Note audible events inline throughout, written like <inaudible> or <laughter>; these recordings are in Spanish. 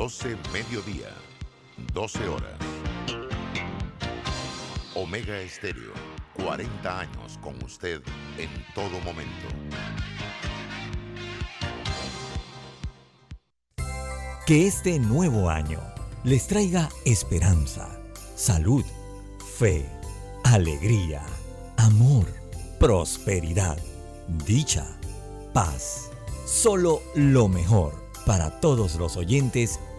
12 mediodía, 12 horas. Omega Estéreo, 40 años con usted en todo momento. Que este nuevo año les traiga esperanza, salud, fe, alegría, amor, prosperidad, dicha, paz. Solo lo mejor para todos los oyentes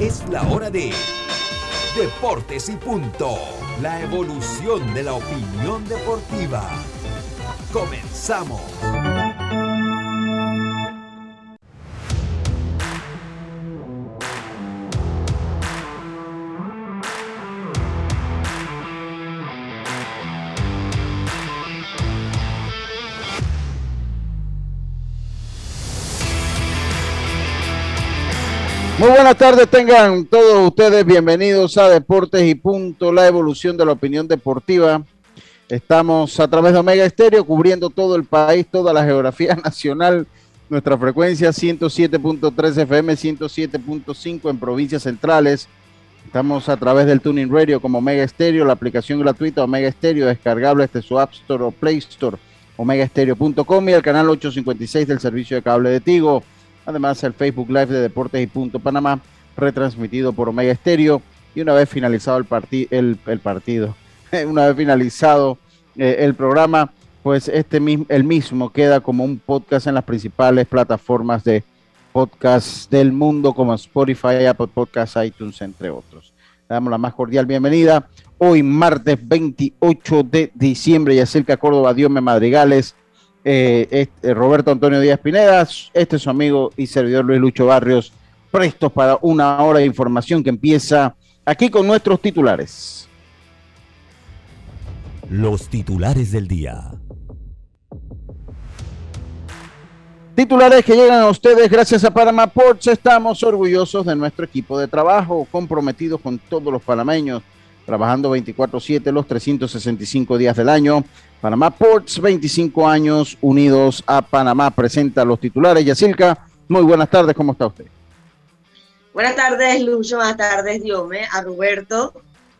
Es la hora de Deportes y punto. La evolución de la opinión deportiva. Comenzamos. Muy buenas tardes, tengan todos ustedes bienvenidos a Deportes y Punto, la evolución de la opinión deportiva. Estamos a través de Omega Estéreo cubriendo todo el país, toda la geografía <laughs> nacional. Nuestra frecuencia 107.3 FM, 107.5 en provincias centrales. Estamos a través del Tuning Radio como Omega Estéreo, la aplicación gratuita Omega Estéreo, descargable desde su App Store o Play Store, omegaestereo.com y el canal 856 del servicio de cable de Tigo. Además, el Facebook Live de Deportes y Punto Panamá, retransmitido por Omega Estéreo. Y una vez finalizado el, parti el, partido, <laughs> una vez finalizado eh, el programa, pues este el mismo queda como un podcast en las principales plataformas de podcast del mundo como Spotify, Apple Podcasts, iTunes, entre otros. Le damos la más cordial bienvenida. Hoy, martes 28 de diciembre, Yacirca Córdoba, Diome Madrigales, eh, este, Roberto Antonio Díaz Pineda, este es su amigo y servidor Luis Lucho Barrios, prestos para una hora de información que empieza aquí con nuestros titulares. los titulares del día. Titulares que llegan a ustedes gracias a Panama Ports. Estamos orgullosos de nuestro equipo de trabajo, comprometidos con todos los panameños, trabajando 24/7 los 365 días del año. Panamá Ports, 25 años unidos a Panamá, presenta los titulares. Yacilca, muy buenas tardes, ¿cómo está usted? Buenas tardes, Lucho, buenas tardes, Diome, a Roberto,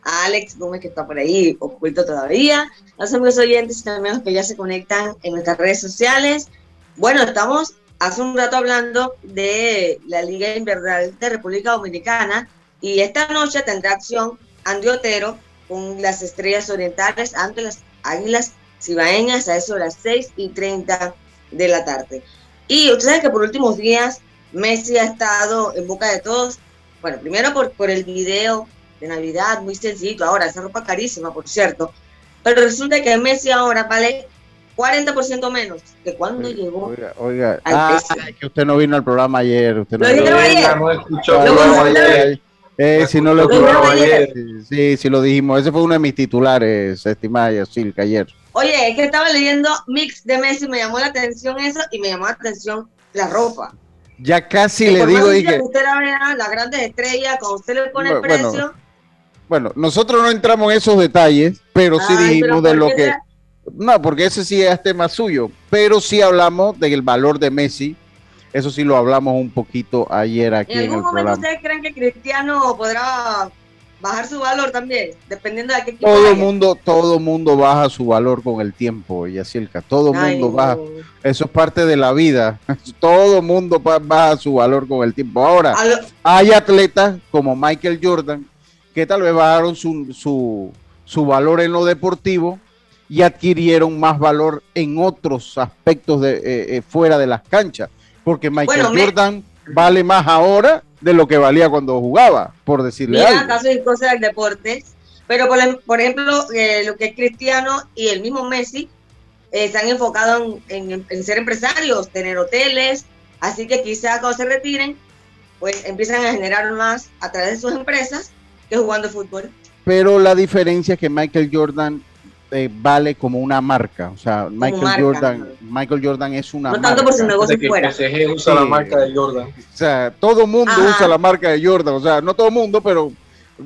a Alex Gómez, que está por ahí oculto todavía, a los amigos oyentes y también a los que ya se conectan en nuestras redes sociales. Bueno, estamos hace un rato hablando de la Liga Invernal de República Dominicana y esta noche tendrá acción Andy Otero con las Estrellas Orientales ante las Águilas Cibaeñas a eso de las 6 y 30 de la tarde. Y ustedes saben que por últimos días Messi ha estado en boca de todos. Bueno, primero por, por el video de Navidad, muy sencillo. Ahora, esa ropa carísima, por cierto. Pero resulta que Messi ahora vale 40% menos que cuando Oiga, llegó. Oiga, oiga. al Ah, es que usted no vino al programa ayer. Usted no Lo vino. ayer. No escuchó el programa ayer. Eh, si no lo Lo dijeron ayer. Sí, sí lo dijimos. Ese fue uno de mis titulares, estimada Yacilca, ayer. Oye, es que estaba leyendo mix de Messi, me llamó la atención eso y me llamó la atención la ropa. Ya casi le digo, dije, que usted la vea, las grandes estrellas, cuando usted le pone el precio. bueno, nosotros no entramos en esos detalles, pero sí Ay, dijimos pero de ¿por lo que... No, porque ese sí es tema suyo, pero sí hablamos del valor de Messi. Eso sí lo hablamos un poquito ayer aquí ¿En en, algún el momento programa. ustedes creen que Cristiano podrá bajar su valor también? Dependiendo de qué equipo Todo vaya. mundo, todo mundo baja su valor con el tiempo, Yacirca. Todo el Ay, mundo no. baja. Eso es parte de la vida. <laughs> Todo mundo ba- baja su valor con el tiempo. Ahora, lo- hay atletas como Michael Jordan que tal vez bajaron su, su, su valor en lo deportivo y adquirieron más valor en otros aspectos de, eh, eh, fuera de las canchas. Porque Michael Bueno, Jordan vale más ahora de lo que valía cuando jugaba, por decirle Mira, algo. acaso hay cosas del deporte. Pero, por, em- por ejemplo, eh, lo que es Cristiano y el mismo Messi eh, se han enfocado en, en- en ser empresarios, tener hoteles. Así que quizás cuando se retiren, pues empiezan a generar más a través de sus empresas que jugando fútbol. Pero la diferencia es que Michael Jordan eh, vale como una marca. O sea, Michael marca, Jordan, ¿no? Michael Jordan es una No marca. tanto por su negocio que fuera. PSG usa la marca de Jordan. O sea, todo mundo Ajá. usa la marca de Jordan. O sea, no todo mundo, pero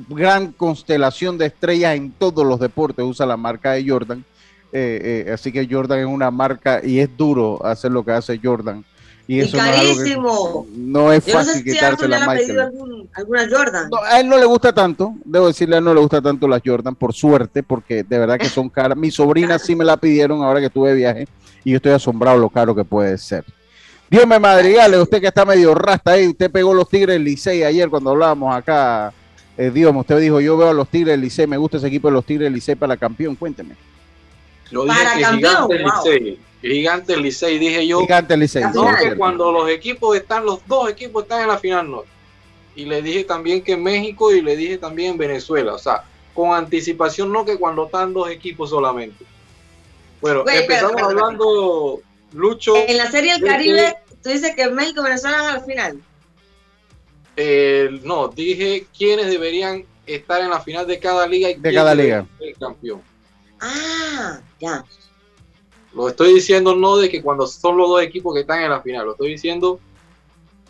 gran constelación de estrellas en todos los deportes usa la marca de Jordan. Eh, eh, así que Jordan es una marca y es duro hacer lo que hace Jordan. Y no es carísimo. no es Yo no sé fácil si quitársela a Michael. algún- alguna Jordan. No, a él no le gusta tanto, debo decirle, a él no le gusta tanto las Jordan, por suerte, porque de verdad que son caras. Mi sobrina sí me la pidieron ahora que tuve viaje y yo estoy asombrado lo caro que puede ser. Dios me madrigale, usted que está medio rasta ahí, usted pegó los Tigres del Licey ayer cuando hablábamos acá. Eh, Dios, usted dijo, yo veo a los Tigres del Licey, me gusta ese equipo de los Tigres del Licey para campeón, cuénteme. Lo dije Para que campeón, wow. Licey. Gigante Licey, dije yo. Gigante Licey. La No, que cuando los equipos están, los dos equipos están en la final, no. Y le dije también que México y le dije también Venezuela. O sea, con anticipación, no que cuando están dos equipos solamente. Bueno, Güey, empezamos hablando, Lucho. En la Serie del Caribe, tú dices que México y Venezuela van al final. eh, no, dije quiénes deberían estar en la final de cada liga y De quién cada liga. el campeón. Ah, ya. Lo estoy diciendo no de que cuando son los dos equipos que están en la final, lo estoy diciendo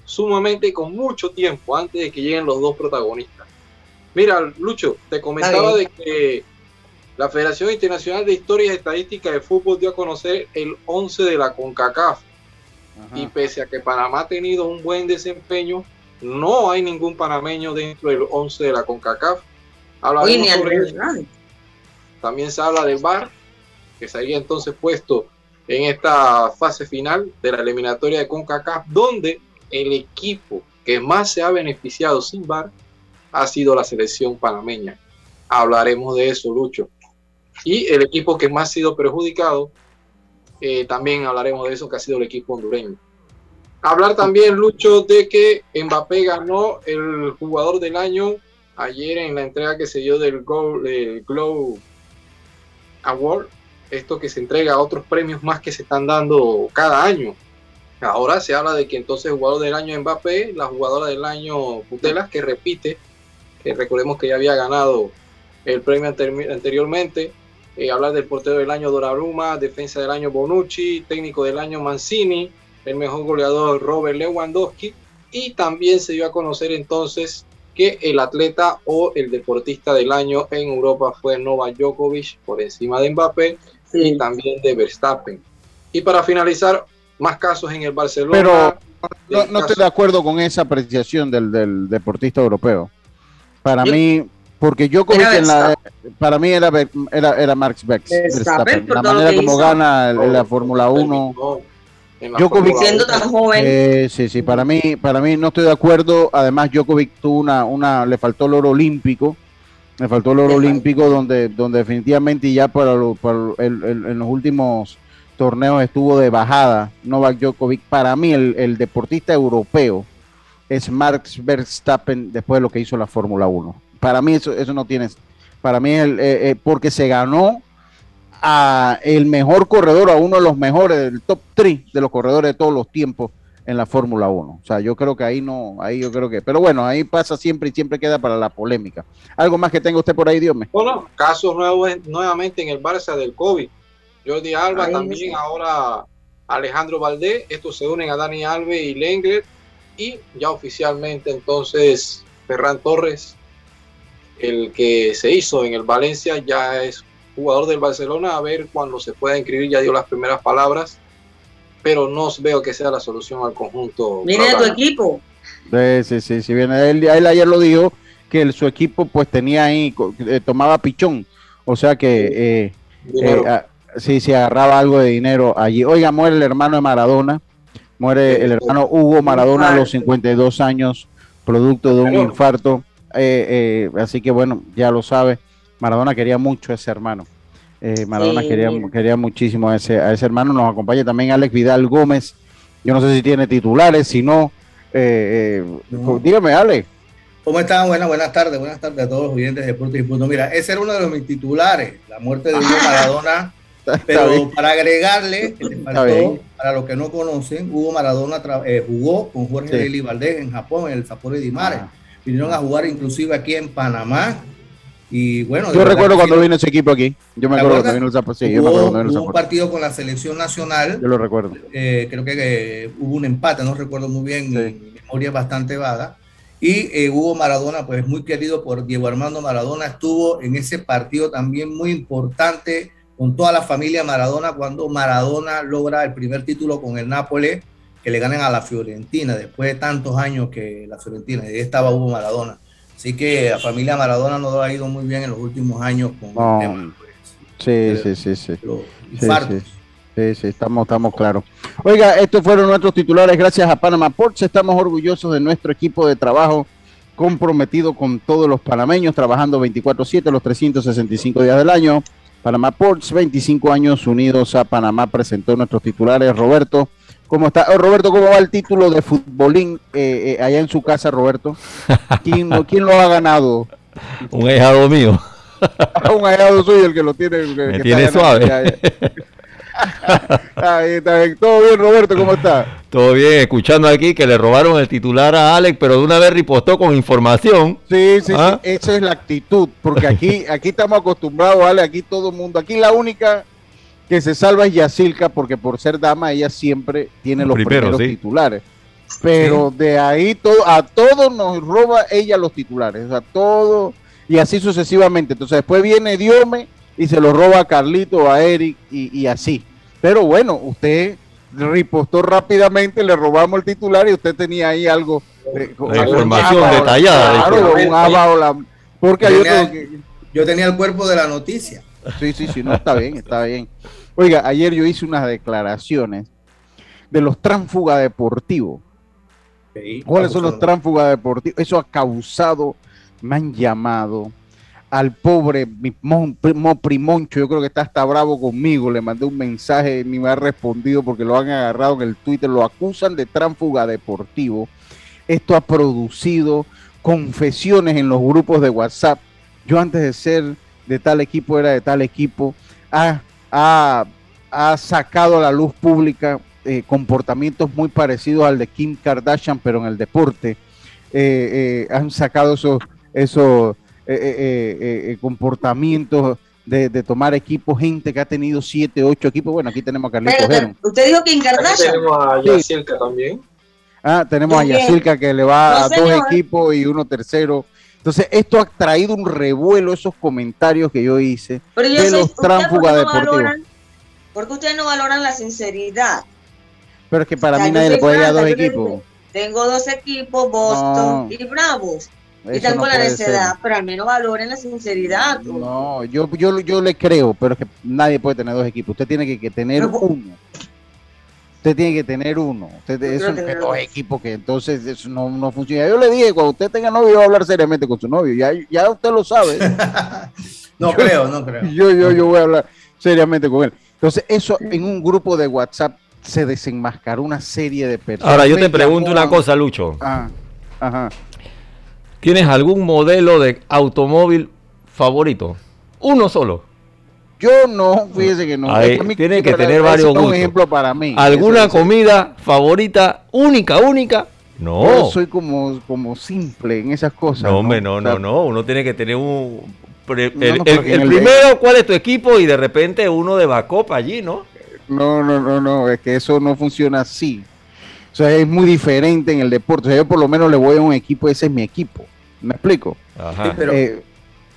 sumamente con mucho tiempo antes de que lleguen los dos protagonistas. Mira, Lucho, te comentaba de que la Federación Internacional de Historia y Estadística de Fútbol dio a conocer el 11 de la CONCACAF Ajá. y pese a que Panamá ha tenido un buen desempeño, no hay ningún panameño dentro del 11 de la CONCACAF. También se habla del VAR, que sería entonces puesto en esta fase final de la eliminatoria de CONCACAF, donde el equipo que más se ha beneficiado sin VAR ha sido la selección panameña. Hablaremos de eso, Lucho. Y el equipo que más ha sido perjudicado, eh, también hablaremos de eso, que ha sido el equipo hondureño. Hablar también, Lucho, de que Mbappé ganó el jugador del año ayer en la entrega que se dio del Go- del Glow Award, esto que se entrega a otros premios más que se están dando cada año. Ahora se habla de que entonces el jugador del año Mbappé, la jugadora del año Putelas, que repite, que recordemos que ya había ganado el premio anteri- anteriormente. Eh, hablar del portero del año Donnarumma, defensa del año Bonucci, técnico del año Mancini, el mejor goleador Robert Lewandowski y también se dio a conocer entonces que el atleta o el deportista del año en Europa fue Novak Djokovic por encima de Mbappé y Sí. también de Verstappen. Y para finalizar, más casos en el Barcelona. Pero no, no estoy de acuerdo con esa apreciación del, del deportista europeo. Para Yo- mí, porque Djokovic Era en la, para mí era, Ver- era, era Max Vex- Verstappen, La manera como hizo. gana el- la Fórmula 1. No, en la Djokovic- Fórmula Siendo 1. tan joven. Eh, sí, sí, para mí, para mí no estoy de acuerdo. Además, Djokovic tuvo una, una, le faltó el oro olímpico. Le faltó el oro olímpico donde, donde definitivamente ya para, lo- para el- el- en los últimos torneos estuvo de bajada Novak Djokovic. Para mí, el, el deportista europeo es Max Verstappen después de lo que hizo la Fórmula 1. Para mí eso, eso no tiene, para mí el, eh, eh, porque se ganó a el mejor corredor, a uno de los mejores, del top 3 de los corredores de todos los tiempos en la Fórmula 1. O sea, yo creo que ahí no, ahí yo creo que, pero bueno, ahí pasa siempre y siempre queda para la polémica. ¿Algo más que tenga usted por ahí, Dios mío? Bueno, casos nuevos nuevamente en el Barça del COVID. Jordi Alba, Ahí también ahora Alejandro Valdés. Estos se unen a Dani Alves y Lenglet. Y ya oficialmente entonces Ferran Torres, el que se hizo en el Valencia, ya es jugador del Barcelona. A ver cuando se pueda inscribir, ya dio las primeras palabras. Pero no veo que sea la solución al conjunto. Viene de tu equipo. Sí, sí, sí, sí, viene él, él ayer lo dijo que el- su equipo pues tenía ahí, eh, tomaba pichón, o sea que eh, eh, sí, sí, agarraba algo de dinero allí. Oiga, muere el hermano de Maradona, muere el hermano Hugo Maradona a los 52 años, producto de un infarto, eh, eh, así que bueno, ya lo sabe, Maradona quería mucho a ese hermano. Eh, Maradona Sí. quería, quería muchísimo a ese, a ese hermano. Nos acompaña también Alex Vidal Gómez. Yo no sé si tiene titulares, si no, eh, eh, No. dígame, Alex. ¿Cómo están? Buenas, buenas tardes, buenas tardes a todos los oyentes de Deportes y Punto. Mira, ese era uno de los mis titulares, la muerte de Hugo <laughs> Maradona Pero para agregarle, para los que no conocen, Hugo Maradona eh, jugó con Jorge Lili Valdés en Japón, en el Sapore di Mare. Ah. Vinieron a jugar inclusive aquí en Panamá. Y bueno, yo recuerdo cuando vino ese equipo aquí. Yo me acuerdo cuando vino el sí, hubo, un partido con la selección nacional. Yo lo recuerdo. Eh, creo que hubo un empate, no recuerdo muy bien, mi memoria es bastante vaga. Y eh, Hugo Maradona, pues muy querido por Diego Armando Maradona, estuvo en ese partido también muy importante con toda la familia Maradona cuando Maradona logra el primer título con el Nápoles, que le ganan a la Fiorentina después de tantos años que la Fiorentina, y ahí estaba Hugo Maradona. Así que la familia Maradona no ha ido muy bien en los últimos años con el tema. Pues, sí, sí, sí, sí, sí, Sí, sí, estamos, estamos claros. Oiga, estos fueron nuestros titulares gracias a Panama Ports. Estamos orgullosos de nuestro equipo de trabajo comprometido con todos los panameños, trabajando 24/7 los 365 días del año. Panama Ports, 25 años unidos a Panamá, presentó nuestros titulares. Roberto, ¿cómo está? Oh, Roberto, ¿cómo va el título de futbolín eh, eh, allá en su casa, Roberto? ¿Quién, ¿Quién, lo ha ganado? Un ahijado mío. un ahijado suyo el que lo tiene. Me tiene suave. Todo bien, Roberto, ¿cómo está? Todo bien, escuchando aquí que le robaron el titular a Alex, pero de una vez ripostó con información. Sí, sí, ¿Ah? esa es la actitud, porque aquí, aquí estamos acostumbrados, Ale, aquí todo el mundo, aquí la única que se salva es Yacilca, porque por ser dama ella siempre tiene los primeros titulares. Pero de ahí todo, a todos nos roba ella los titulares, a todos, y así sucesivamente. Entonces después viene Diome y se lo roba a Carlito, a Eric y, así. Pero bueno, usted ripostó rápidamente, le robamos el titular y usted tenía ahí algo. de información detallada. Claro, porque yo, tenía, yo tenía el cuerpo de la noticia. Sí, sí, sí, no, está bien, está bien. Oiga, ayer yo hice unas declaraciones de los tránsfugas deportivos. ¿Cuáles son los tránsfugas deportivos? Eso ha causado, me han llamado, al pobre Mo Primoncho, yo creo que está hasta bravo conmigo, le mandé un mensaje, ni me ha respondido porque lo han agarrado en el Twitter, lo acusan de tránfuga deportivo. Esto ha producido confesiones en los grupos de WhatsApp. Yo antes de ser de tal equipo era de tal equipo. Ha, ha, sacado a la luz pública eh, comportamientos muy parecidos al de Kim Kardashian, pero en el deporte. Eh, eh, han sacado esos, esos eh, eh, eh, comportamientos de, tomar equipos, gente que ha tenido siete, ocho equipos. Bueno, aquí tenemos a Carlitos Usted dijo que en Tenemos a Yacirca también. Ah, tenemos a Yacirca que le va a dos equipos y uno tercero. Entonces, esto ha traído un revuelo, esos comentarios que yo hice de los tránsfugas deportivos. porque ustedes no valoran la sinceridad. Pero es que para mí nadie le puede ir a dos equipos. Tengo dos equipos, Boston y Bravos. Están con la necesidad, pero al menos valoren la sinceridad. No, yo, yo, yo le creo, pero es que nadie puede tener dos equipos. Usted tiene que, tener uno. Usted tiene que tener uno. Usted es un, dos equipos que entonces eso no, no, funciona. Yo le dije, cuando usted tenga novio, va a hablar seriamente con su novio. Ya, ya usted lo sabe. <laughs> no creo, no creo. Yo, yo, yo voy a hablar seriamente con él. Entonces, eso en un grupo de WhatsApp se desenmascaró una serie de personas. Ahora, yo te pregunto una cosa, Lucho. Ah, ajá. ¿Tienes algún modelo de automóvil favorito? Uno solo. Yo no, fíjese que no. tiene que tener varios gustos. Un ejemplo para mí. ¿Alguna comida favorita única, única? No. Yo soy como, como simple en esas cosas. No, hombre, no, no, no. Uno tiene que tener un. El, primero, ¿cuál es tu equipo? Y de repente uno de backup allí, ¿no? No, no, no, no. Es que eso no funciona así. O sea, es muy diferente en el deporte. O sea, yo por lo menos le voy a un equipo, ese es mi equipo. ¿Me explico? pero, eh,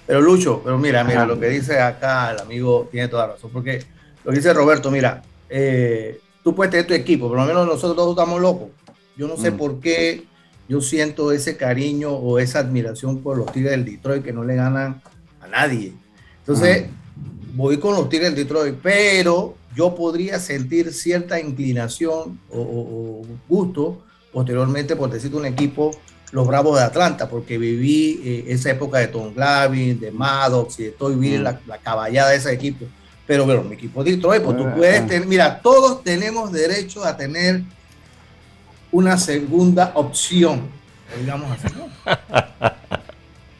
pero, Lucho, pero mira, mira, lo que dice acá el amigo tiene toda razón, porque lo que dice Roberto, mira, eh, tú puedes tener tu equipo, por lo menos nosotros todos estamos locos. Yo no sé mm. por qué yo siento ese cariño o esa admiración por los Tigres del Detroit que no le ganan a nadie. Entonces, mm. voy con los Tigres del Detroit, pero yo podría sentir cierta inclinación o, o gusto posteriormente por decirte un equipo los Bravos de Atlanta, porque viví eh, esa época de Tom Glavin, de Maddox y de vivir mm. la, la, caballada de ese equipo. Pero bueno, mi equipo de Detroit, pues tú ah, puedes ah. tener, mira, todos tenemos derecho a tener una segunda opción, digamos así, ¿no?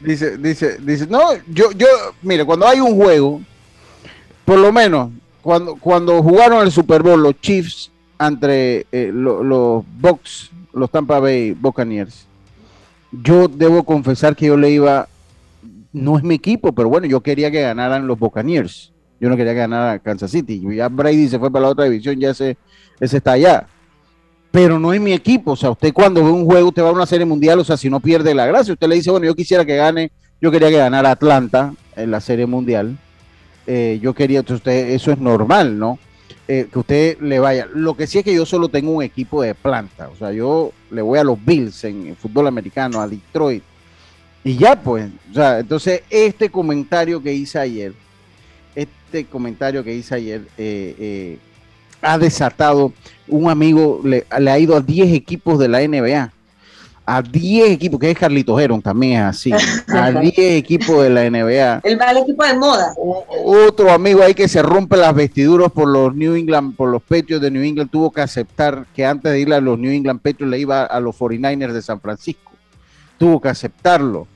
<laughs> dice, dice, dice, no, yo, yo, mire, cuando hay un juego, por lo menos, cuando, cuando jugaron el Super Bowl los Chiefs entre eh, los Bucks, los Tampa Bay Buccaneers, yo debo confesar que yo le iba, no es mi equipo, pero bueno, yo quería que ganaran los Buccaneers. Yo no quería que ganara Kansas City. Ya Brady se fue para la otra división, ya ese, ese está allá. Pero no es mi equipo. O sea, usted cuando ve un juego, usted va a una serie mundial, o sea, si no pierde la gracia, usted le dice, bueno, yo quisiera que gane, yo quería que ganara Atlanta en la serie mundial. Eh, yo quería, usted, eso es normal, ¿no? Eh, que usted le vaya. Lo que sí es que yo solo tengo un equipo de planta. O sea, yo le voy a los Bills en, fútbol americano, a Detroit. Y ya, pues. O sea, entonces este comentario que hice ayer, este comentario que hice ayer, eh, eh, ha desatado. Un amigo le, le ha ido a 10 equipos de la NBA a 10 equipos, que es Carlito Heron, también es así, <laughs> a 10 equipos de la NBA. El, el equipo de moda. otro amigo ahí que se rompe las vestiduras por los New England, por los Patriots de New England, tuvo que aceptar que antes de ir a los New England Patriots le iba a los 49ers de San Francisco. Tuvo que aceptarlo.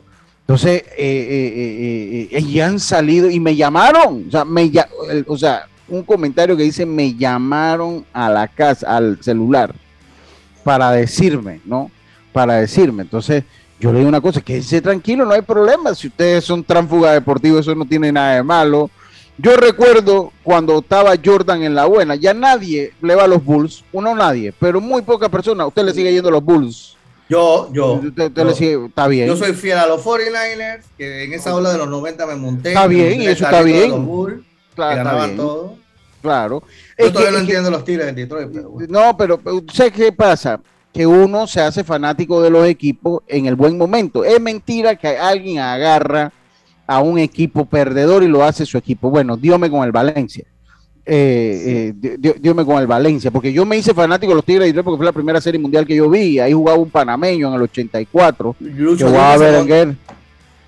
Entonces, eh, eh, eh, eh han salido y me llamaron, o sea, me, o sea, un comentario que dice, me llamaron a la casa, al celular, para decirme, ¿no? Para decirme. Entonces, yo le digo una cosa, quédese tranquilo, no hay problema. Si ustedes son tránsfugas deportivos, eso no tiene nada de malo. Yo recuerdo cuando estaba Jordan en la buena, ya nadie le va a los Bulls, uno nadie, pero muy pocas personas. Usted le sigue yendo a los Bulls. Yo, yo. Usted, le sigue, está bien. Yo soy fiel a los 49ers, que en esa ola de los 90 me monté. Está bien, y eso está bien. claro, ganaban todo. Claro. Yo todavía no entiendo los tiros de Detroit. Pero No, pero ¿sé qué pasa? Que uno se hace fanático de los equipos en el buen momento. Es mentira que alguien agarra a un equipo perdedor y lo hace su equipo. Bueno, diome con el Valencia. Eh, eh, con el Valencia, porque yo me hice fanático de los Tigres de porque fue la primera serie mundial que yo vi. Ahí jugaba un panameño en el 84. Lucho,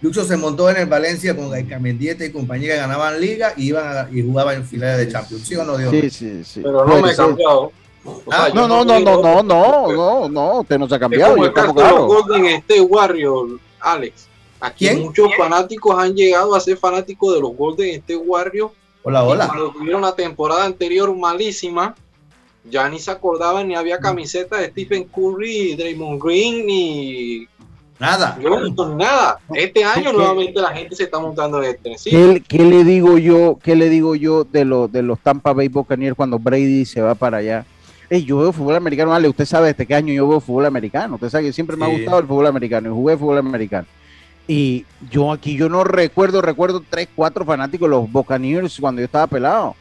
Lucho se montó en el Valencia con Mendieta y compañía que ganaban liga y iban y jugaban en finales de Champions. ¿Sí o no, Dios? Sí, sí, sí. Pero no me he cambiado. Ah, no, no, no, no, no, no, no, no, usted no se ha cambiado. Es como los Golden State Warriors, Alex. Aquí muchos fanáticos han llegado a ser fanáticos de los Golden State Warriors. Hola, hola. Cuando tuvieron la temporada anterior malísima, ya ni se acordaban ni había camiseta de Stephen Curry, Draymond Green ni Nada. nada. Este año nuevamente la gente se está montando en este. ¿Qué, ¿Qué, le digo yo? ¿Qué le digo yo de los de los Tampa Bay Buccaneers cuando Brady se va para allá? Yo veo fútbol americano, vale, usted sabe desde qué año yo veo fútbol americano, usted sabe que siempre me ha gustado el fútbol americano y jugué fútbol americano. Y yo aquí, yo no recuerdo, recuerdo tres, cuatro fanáticos, los Buccaneers cuando yo estaba pelado.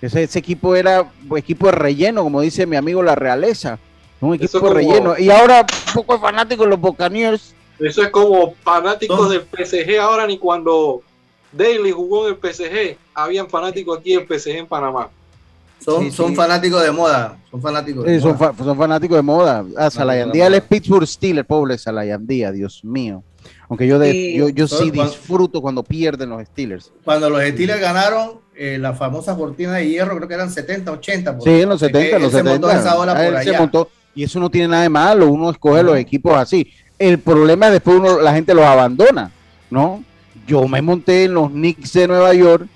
Ese, ese equipo era equipo de relleno, como dice mi amigo La Realeza, un equipo de relleno. Y ahora poco fanáticos los Buccaneers. Eso es como fanáticos del PSG ahora, ni cuando Daly jugó en el PSG, habían fanáticos aquí del PSG en Panamá. Son, fanáticos de moda. Son fanáticos de moda. Son, fanáticos de moda. Ah, Salayandía, es Pittsburgh Steelers, pobre Salayandía, Dios mío. Aunque yo, de, yo, yo sí disfruto cuando pierden los Steelers. Cuando los Steelers ganaron eh, la famosa cortina de hierro, creo que eran 70, 80. Sí, en los 70, los 70. Esa por allá. y eso no tiene nada de malo, uno escoge los equipos así. El problema es después uno, la gente los abandona, ¿no? Yo me monté en los Knicks de Nueva York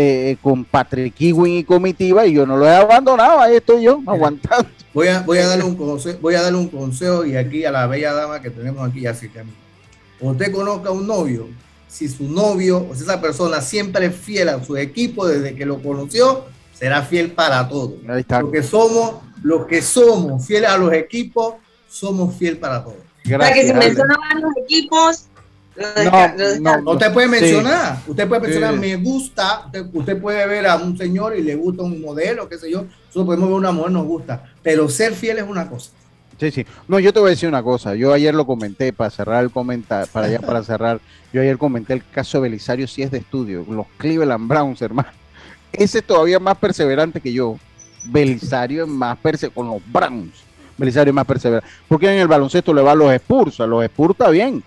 eh, con Patrick Ewing y comitiva y yo no lo he abandonado, ahí estoy yo aguantando. Voy a, voy a darle un consejo, voy a darle un consejo y aquí a la bella dama que tenemos aquí, así que usted conozca a un novio, si su novio o si esa persona siempre es fiel a su equipo desde que lo conoció, será fiel para todo. Porque somos los que somos fieles a los equipos, somos fiel para todos. Gracias, que si mencionaban los equipos, no, no, usted puede mencionar, usted puede mencionar, me gusta, usted, puede ver a un señor y le gusta un modelo, qué sé yo, nosotros podemos ver una mujer, nos gusta, pero ser fiel es una cosa. Sí, sí. No, yo te voy a decir una cosa. Yo ayer lo comenté para cerrar el comentario, para allá para cerrar. Yo ayer comenté el caso de Belisario si es de estudio, los Cleveland Browns, hermano. Ese es todavía más perseverante que yo. Belisario es más perseverante con los Browns. Belisario es más perseverante. Porque en el baloncesto le va a los Spurs, a los Spurs está bien.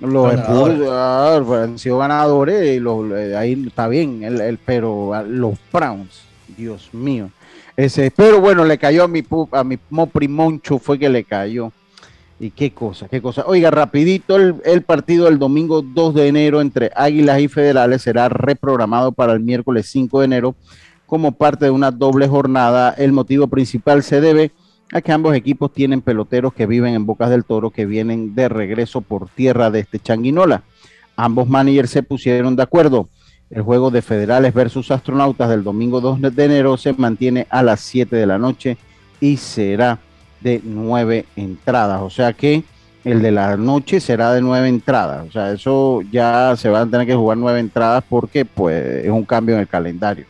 Los Spurs ah, han sido ganadores y los, eh, ahí está bien, el, pero los Browns, Dios mío. Ese, pero bueno, le cayó a mi, a mi Moprimoncho, fue que le cayó. Y qué cosa, qué cosa. Oiga, rapidito, el, el, partido del domingo 2 de enero entre Águilas y Federales será reprogramado para el miércoles 5 de enero como parte de una doble jornada. El motivo principal se debe a que ambos equipos tienen peloteros que viven en Bocas del Toro, que vienen de regreso por tierra de este Changuinola. Ambos managers se pusieron de acuerdo. El juego de Federales versus Astronautas del domingo 2 de enero se mantiene a las 7 de la noche y será de nueve entradas. O sea que el de la noche será de nueve entradas. O sea, eso ya se van a tener que jugar nueve entradas porque pues es un cambio en el calendario.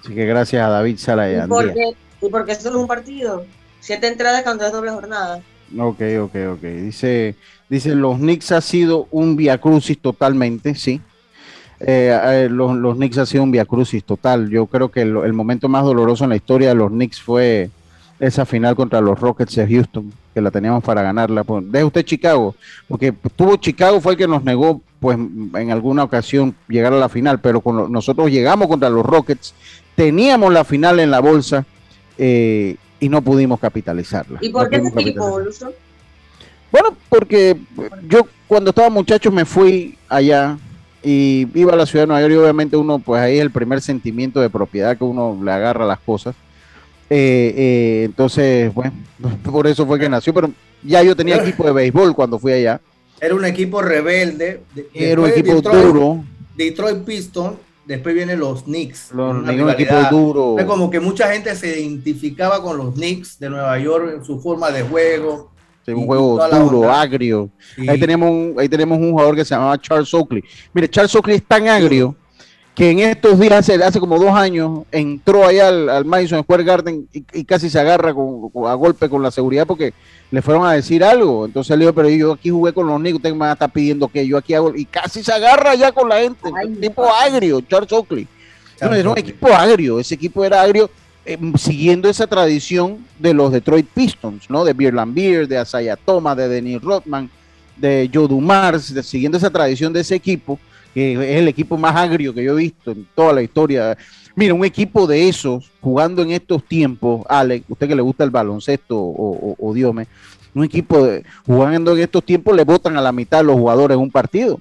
Así que gracias a David Sala y, ¿Y por qué, ¿Y por qué solo es un partido? Siete entradas cuando es doble jornada. Ok, ok, ok. Dice, dice los Knicks ha sido un via crucis totalmente, sí. Eh, eh, los, los, Knicks ha sido un via crucis total. Yo creo que el, momento más doloroso en la historia de los Knicks fue esa final contra los Rockets de Houston, que la teníamos para ganarla. Pues, deje usted Chicago, porque tuvo Chicago fue el que nos negó, pues en alguna ocasión llegar a la final, pero con nosotros llegamos contra los Rockets, teníamos la final en la bolsa. Eh, y no pudimos capitalizarla. ¿Y por qué ese equipo, Bueno, porque yo cuando estaba muchacho me fui allá y iba a la ciudad de Nueva York y obviamente uno, pues ahí es el primer sentimiento de propiedad que uno le agarra a las cosas. Eh, eh, entonces, bueno, <laughs> por eso fue que nació, pero ya yo tenía equipo de béisbol cuando fui allá. Era un equipo rebelde. Era un equipo duro. Detroit Pistons después vienen los Knicks. Los, un equipo duro. como que mucha gente se identificaba con los Knicks de Nueva York en su forma de juego. un juego duro, agrio. Ahí, tenemos un, ahí tenemos un jugador que se llamaba Charles Oakley. Mire, Charles Oakley es tan agrio que en estos días, hace, hace como dos años, entró allá al, al Madison Square Garden y, casi se agarra a golpe con la seguridad porque le fueron a decir algo. Entonces le dijo, pero yo aquí jugué con los niños, usted me está pidiendo que yo aquí hago. Y casi se agarra ya con la gente. un tipo agrio, Charles Oakley. era un equipo agrio, ese equipo era agrio. Em, siguiendo esa tradición de los Detroit Pistons, ¿no? De Beer Beer, de Asaya Thomas, de Denis Rodman, de Joe Dumars, siguiendo esa tradición de ese equipo, que es el equipo más agrio que yo he visto en toda la historia. Mira, un equipo de esos, jugando en estos tiempos, Alex, usted que le gusta el baloncesto o, o, Diome, un equipo de, jugando en estos tiempos le votan a la mitad de los jugadores en un partido.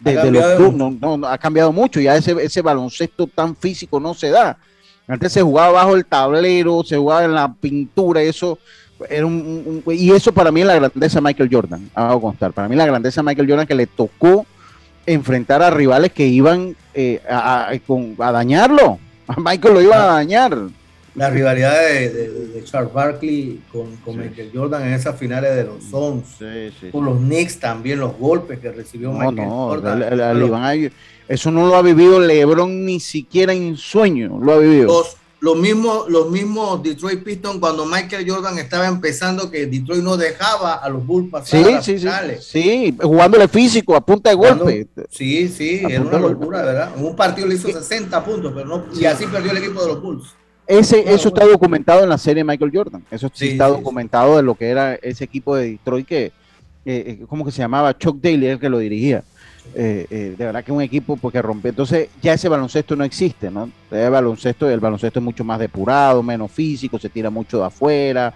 Desde los no, ha cambiado mucho, ya ese, ese baloncesto tan físico no se da. Antes se jugaba bajo el tablero, se jugaba en la pintura, eso era un, y eso para mí es la grandeza de Michael Jordan, hago constar. Para mí la grandeza de Michael Jordan que le tocó enfrentar a rivales que iban eh, a, dañarlo. A <laughs> Michael lo iban a dañar. La rivalidad de, Charles Barkley con, Michael Jordan en esas finales de los Suns. con los Knicks también, los golpes que recibió Michael Jordan. eso no lo ha vivido LeBron ni siquiera en sueño, lo ha vivido. Los mismos, los mismos Detroit Pistons cuando Michael Jordan estaba empezando que Detroit no dejaba a los Bulls pasar sí, sí, sí, sí, jugándole físico a punta de golpe. Sí, sí, era una locura, ¿verdad? En un partido le hizo 60 puntos, pero no, y así perdió el equipo de los Bulls. Ese, eso está documentado en la serie Michael Jordan. Eso sí, está documentado de lo que era ese equipo de Detroit que, eh, eh, ¿cómo que se llamaba? Chuck Daly, el que lo dirigía. Eh, eh, de verdad que un equipo porque rompe. Entonces, ya ese baloncesto no existe, ¿no? El baloncesto, el baloncesto es mucho más depurado, menos físico, se tira mucho de afuera,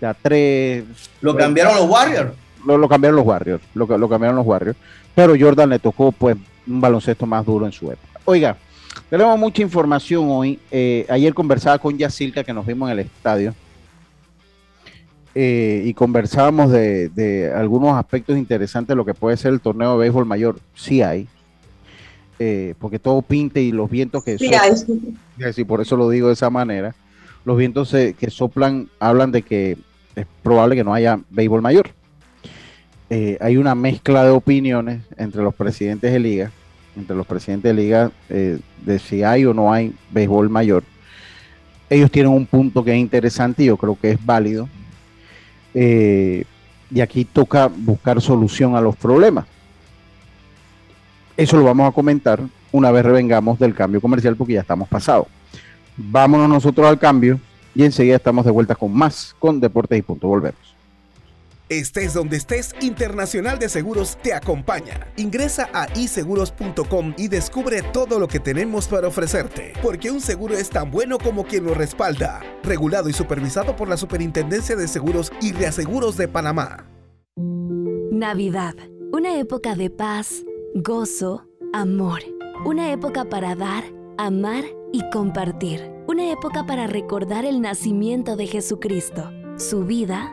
de a tres. Lo cambiaron los Warriors. Lo, cambiaron los Warriors, lo, lo cambiaron los Warriors. Pero Jordan le tocó, pues, un baloncesto más duro en su época. Oiga, tenemos mucha información hoy. Eh, ayer conversaba con Yacilca, que nos vimos en el estadio. Eh, y conversábamos de, algunos aspectos interesantes de lo que puede ser el torneo de béisbol mayor. Sí hay, eh, porque todo pinte y los vientos que sí hay. por eso lo digo de esa manera, los vientos que soplan hablan de que es probable que no haya béisbol mayor. Eh, hay una mezcla de opiniones entre los presidentes de liga, entre los presidentes de liga, de si hay o no hay béisbol mayor. Ellos tienen un punto que es interesante y yo creo que es válido eh, y aquí toca buscar solución a los problemas. Eso lo vamos a comentar una vez revengamos del cambio comercial porque ya estamos pasados. Vámonos nosotros al cambio y enseguida estamos de vuelta con más con Deportes y Punto. Volvemos. Estés donde estés, Internacional de Seguros te acompaña. Ingresa a iseguros.com y descubre todo lo que tenemos para ofrecerte, porque un seguro es tan bueno como quien lo respalda. Regulado y supervisado por la Superintendencia de Seguros y Reaseguros de Panamá. Navidad, una época de paz, gozo, amor, una época para dar, amar y compartir una época para recordar el nacimiento de Jesucristo, su vida,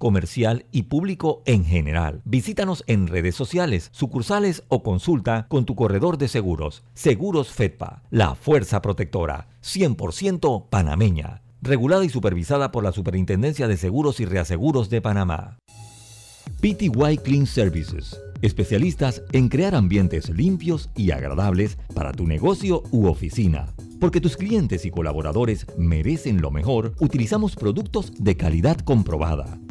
comercial y público en general. Visítanos en redes sociales, sucursales o consulta con tu corredor de seguros. Seguros Fedpa, la fuerza protectora, 100% panameña, regulada y supervisada por la Superintendencia de Seguros y Reaseguros de Panamá. PTY Clean Services, especialistas en crear ambientes limpios y agradables para tu negocio u oficina. Porque tus clientes y colaboradores merecen lo mejor, utilizamos productos de calidad comprobada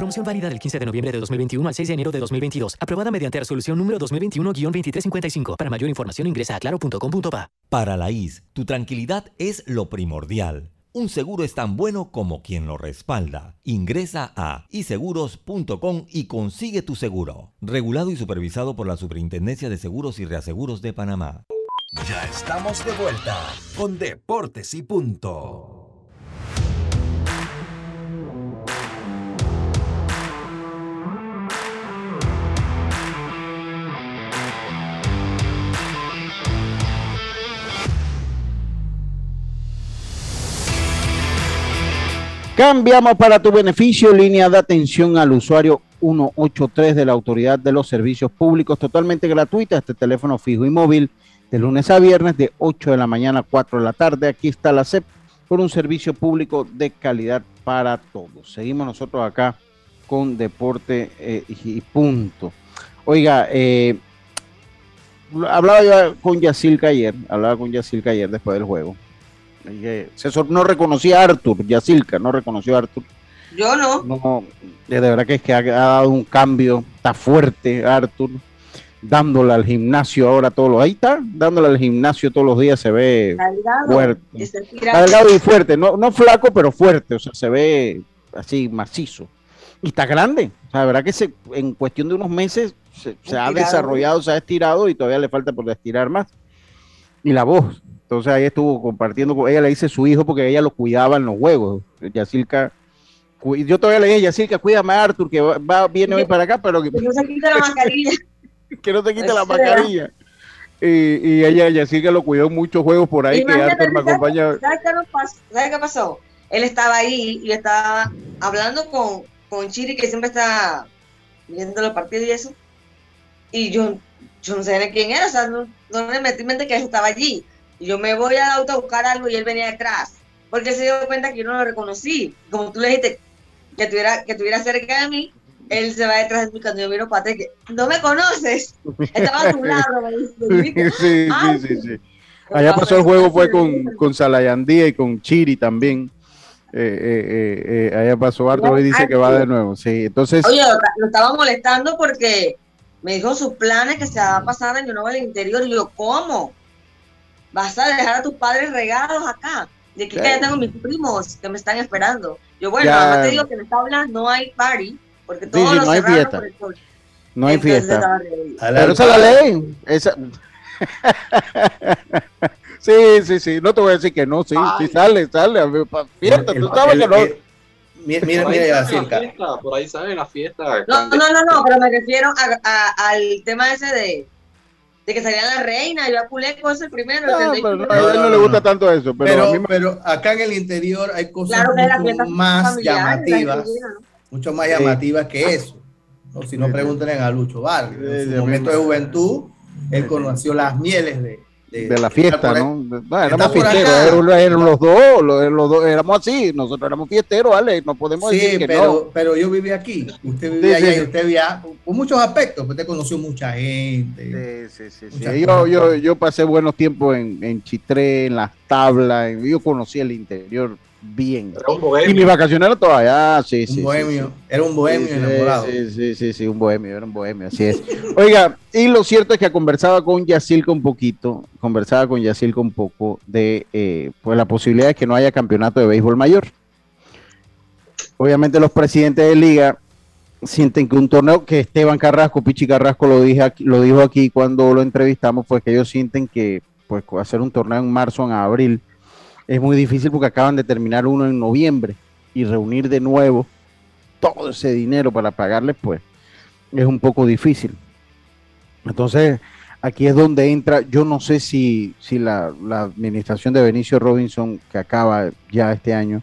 Promoción válida del 15 de noviembre de 2021 al 6 de enero de 2022. Aprobada mediante resolución número 2021-2355. Para mayor información ingresa a claro.com.pa. Para la IS, tu tranquilidad es lo primordial. Un seguro es tan bueno como quien lo respalda. Ingresa a iseguros.com y consigue tu seguro. Regulado y supervisado por la Superintendencia de Seguros y Reaseguros de Panamá. Ya estamos de vuelta con Deportes y Punto. Cambiamos para tu beneficio línea de atención al usuario 183 de la Autoridad de los Servicios Públicos, totalmente gratuita, este teléfono fijo y móvil, de lunes a viernes, de 8 de la mañana a 4 de la tarde. Aquí está la CEP por un servicio público de calidad para todos. Seguimos nosotros acá con deporte eh, y punto. Oiga, eh, hablaba yo con Yacilca ayer, hablaba con Yacilca ayer después del juego. No reconocía a Arthur, Yacilca no reconoció a Arthur yo no. No, de verdad que es que ha, dado un cambio, está fuerte Arthur, dándole al gimnasio ahora todos los, ahí está, dándole al gimnasio todos los días, se ve fuerte. Delgado y fuerte, no, no flaco, pero fuerte, o sea, se ve así macizo. Y está grande, o sea, la verdad que se, en cuestión de unos meses se, se ha desarrollado, se ha estirado y todavía le falta por estirar más. Y la voz, entonces ahí estuvo compartiendo con ella, le dice su hijo porque ella lo cuidaba en los juegos. Yacilca yo todavía le dije, Yacirca, cuídame a Arthur, que va, viene hoy para acá, pero que, no se quite la mascarilla. que no se quite la <laughs> <laughs> mascarilla. Y, y ella, Yacirca, lo cuidó en muchos juegos por ahí, que Arthur me acompaña. ¿Sabes qué, pasó? Él estaba ahí y estaba hablando con, con Chiri, que siempre está viendo los partidos y eso. Y yo, yo no sé quién era, o sea, no, no me metí en mente que él estaba allí. Y yo me voy al auto a buscar algo y él venía detrás. Porque se dio cuenta que yo no lo reconocí. Como tú le dijiste, que tuviera, que tuviera cerca de mí, él se va detrás de mí cuando yo miro para que no me conoces, estaba a tu <laughs> lado. sí, sí, sí, sí. Allá pasó el juego fue con, con Salayandía y con Chiri también. Eh, eh, eh, allá pasó Arthur y dice que va de nuevo. Sí, entonces. Oye, lo, estaba molestando porque me dijo sus planes que se va a pasar en nuevo al interior. Y yo, ¿cómo? ¿Vas a dejar a tus padres regados acá? De que ya tengo mis primos que me están esperando. Yo, bueno, además te digo que en esta aula no hay party, porque todos sí, sí, no hay fiesta. No hay fiesta. Pero esa es la ley. Esa... <laughs> sí, sí, sí. No te voy a decir que no, sí, sí sale, sale. Fiesta, tú sabes que no. Mira, mira, mira, Por ahí sale la fiesta. No, no, no, no, pero me refiero a, a, al tema ese de de que salía la reina, yo a Culeco es el primero. No, pero a él no, le gusta tanto eso. Pero, pero, acá en el interior hay cosas mucho más llamativas, mucho más llamativas que eso. ¿no? Si no, pregúntenle a Lucho Vargas. En su momento de juventud, él conoció las mieles de, de, la fiesta, ¿no? Éramos fiesteros, eran los dos, los, dos, éramos así, nosotros éramos fiesteros, ¿vale? No podemos decir que pero, no. pero yo viví aquí, usted vivía allá y usted vivía con muchos aspectos, usted conoció mucha gente. Sí, sí, sí. Yo, yo, yo, pasé buenos tiempos en, en Chitré, en las tablas, yo conocí el interior bien. Y mis vacaciones eran todavía, sí, sí. Un bohemio, era un bohemio enamorado. Sí, sí, sí, sí, un bohemio, era un bohemio, así es. Oiga, y lo cierto es que conversaba con Yacilca un poquito, conversaba con Yacilca un poco de eh, pues la posibilidad de que no haya campeonato de béisbol mayor. Obviamente los presidentes de liga sienten que un torneo que Esteban Carrasco, Pichi Carrasco lo, dije lo dijo aquí cuando lo entrevistamos, pues que ellos sienten que pues hacer un torneo en marzo, en abril, es muy difícil porque acaban de terminar uno en noviembre y reunir de nuevo todo ese dinero para pagarles, pues es un poco difícil. Entonces, aquí es donde entra, yo no sé si, si la, administración de Benicio Robinson, que acaba ya este año,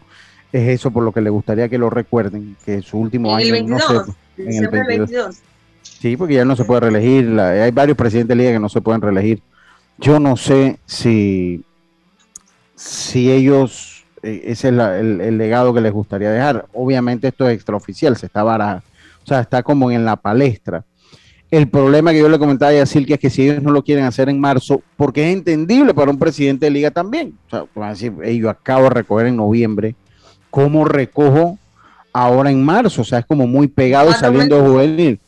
es eso por lo que le gustaría que lo recuerden, que su último año no sé, en el 22. Sí, porque ya no se puede reelegir, hay varios presidentes de liga que no se pueden reelegir. Yo no sé si si ellos, eh, ese es el, legado que les gustaría dejar. Obviamente esto es extraoficial, se está baraja, o sea, está como en la palestra. El problema que yo le comentaba a Yacil, que es que si ellos no lo quieren hacer en marzo, porque es entendible para un presidente de liga también. O sea, van a decir, yo acabo de recoger en noviembre, ¿cómo recojo ahora en marzo? O sea, es como muy pegado saliendo de juvenil.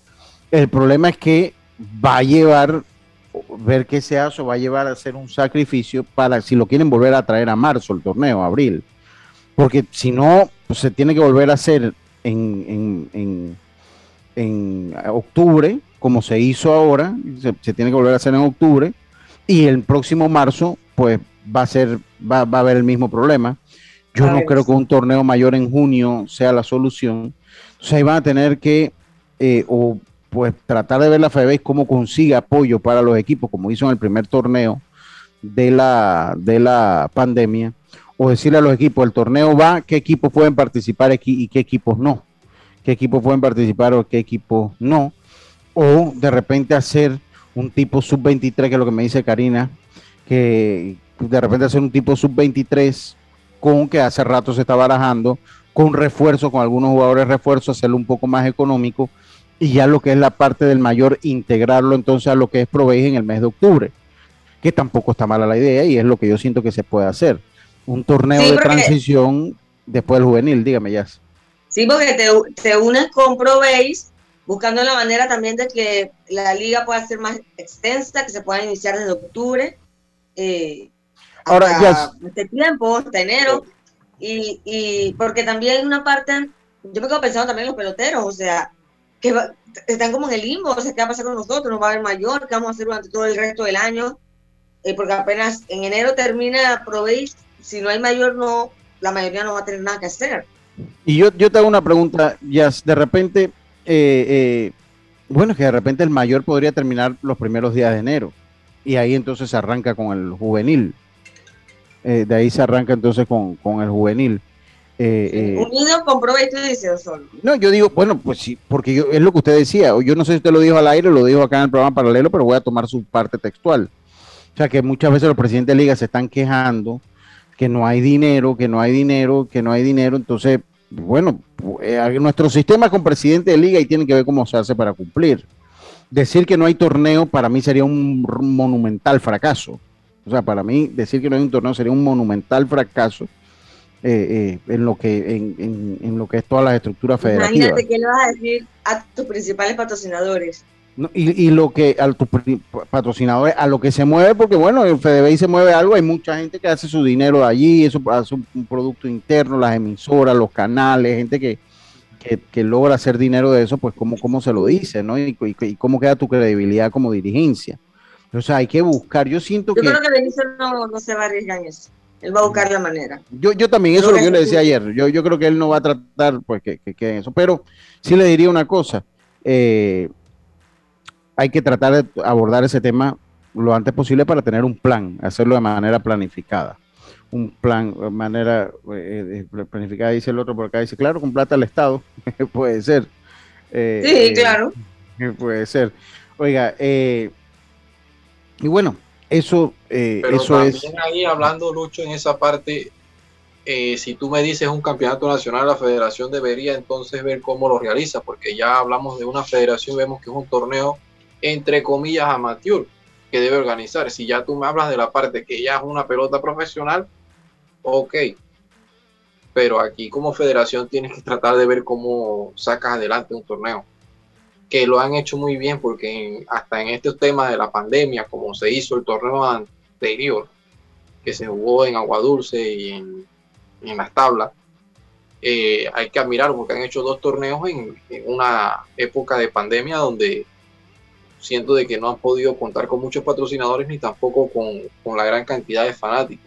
El problema es que va a llevar ver qué se hace va a llevar a hacer un sacrificio para si lo quieren volver a traer a marzo el torneo, abril. Porque si no, pues se tiene que volver a hacer en, en, en, octubre, como se hizo ahora, se, tiene que volver a hacer en octubre, y el próximo marzo, pues va a ser, va, va a haber el mismo problema. Yo no creo que un torneo mayor en junio sea la solución. Entonces ahí van a tener que eh, o pues tratar de ver la FEBES cómo consigue apoyo para los equipos, como hizo en el primer torneo de la, de la pandemia, o decirle a los equipos, el torneo va, qué equipos pueden participar aquí y qué equipos no, qué equipos pueden participar o qué equipos no, o de repente hacer un tipo sub-23, que es lo que me dice Karina, que de repente hacer un tipo sub-23 con que hace rato se está barajando, con refuerzo, con algunos jugadores refuerzo, hacerlo un poco más económico y ya lo que es la parte del mayor, integrarlo entonces a lo que es Proveis en el mes de octubre, que tampoco está mala la idea y es lo que yo siento que se puede hacer. Un torneo de transición después del juvenil, dígame ya. Sí, porque te, te unes con Proveis buscando la manera también de que la liga pueda ser más extensa, que se pueda iniciar desde octubre. Eh, Ahora ya. Este tiempo, hasta enero. Y, y porque también una parte, yo me quedo pensando también en los peloteros, o sea, que están como en el limbo, o sea, ¿qué va a pasar con nosotros? ¿No va a haber mayor? ¿Qué vamos a hacer durante todo el resto del año? Eh, porque apenas en enero termina Proveis, si no hay mayor, no, la mayoría no va a tener nada que hacer. Y yo, yo te hago una pregunta, ya de repente, eh, eh, bueno, que de repente el mayor podría terminar los primeros días de enero, y ahí entonces se arranca con el juvenil. de ahí se arranca entonces con, con el juvenil. Eh, eh, Unido con provecho y solo. No, yo digo, bueno, pues sí, porque yo, es lo que usted decía. Yo no sé si usted lo dijo al aire o lo dijo acá en el programa paralelo, pero voy a tomar su parte textual. O sea, que muchas veces los presidentes de liga se están quejando que no hay dinero, que no hay dinero, que no hay dinero. Entonces, bueno, eh, nuestro sistema con presidente de liga y tiene que ver cómo se hace para cumplir. Decir que no hay torneo para mí sería un monumental fracaso. O sea, para mí decir que no hay un torneo sería un monumental fracaso eh, eh, en lo que en, lo que es todas las estructuras federativas. Imagínate qué le vas a decir a tus principales patrocinadores. y, lo que a tus patrocinadores, a lo que se mueve, porque bueno, en FedeBay se mueve algo, hay mucha gente que hace su dinero allí, eso hace un, producto interno, las emisoras, los canales, gente que, que, logra hacer dinero de eso, pues cómo, cómo se lo dice, ¿no? Y, cómo queda tu credibilidad como dirigencia. O sea, hay que buscar, yo siento que... Yo creo que Benicio no, no se va a arriesgar en eso. Él va a buscar la manera. Yo, yo también, eso es lo que yo le decía ayer. Yo, yo creo que él no va a tratar pues que, que, eso. Pero sí le diría una cosa. Eh, hay que tratar de abordar ese tema lo antes posible para tener un plan, hacerlo de manera planificada. Un plan, de manera eh, eh, planificada, dice el otro por acá, dice, claro, con plata al Estado, <laughs> puede ser. sí, claro. <laughs> Puede ser. Oiga, y bueno, eso, eh, Pero eso también ahí hablando, Lucho, en esa parte, eh, si tú me dices un campeonato nacional, la federación debería entonces ver cómo lo realiza, porque ya hablamos de una federación, vemos que es un torneo entre comillas amateur que debe organizar. Si ya tú me hablas de la parte que ya es una pelota profesional, ok. Pero aquí como federación tienes que tratar de ver cómo sacas adelante un torneo que lo han hecho muy bien porque hasta en este tema de la pandemia, como se hizo el torneo anterior, que se jugó en Agua Dulce y en, las tablas, eh, hay que admirar porque han hecho dos torneos en, una época de pandemia donde siento de que no han podido contar con muchos patrocinadores ni tampoco con, la gran cantidad de fanáticos.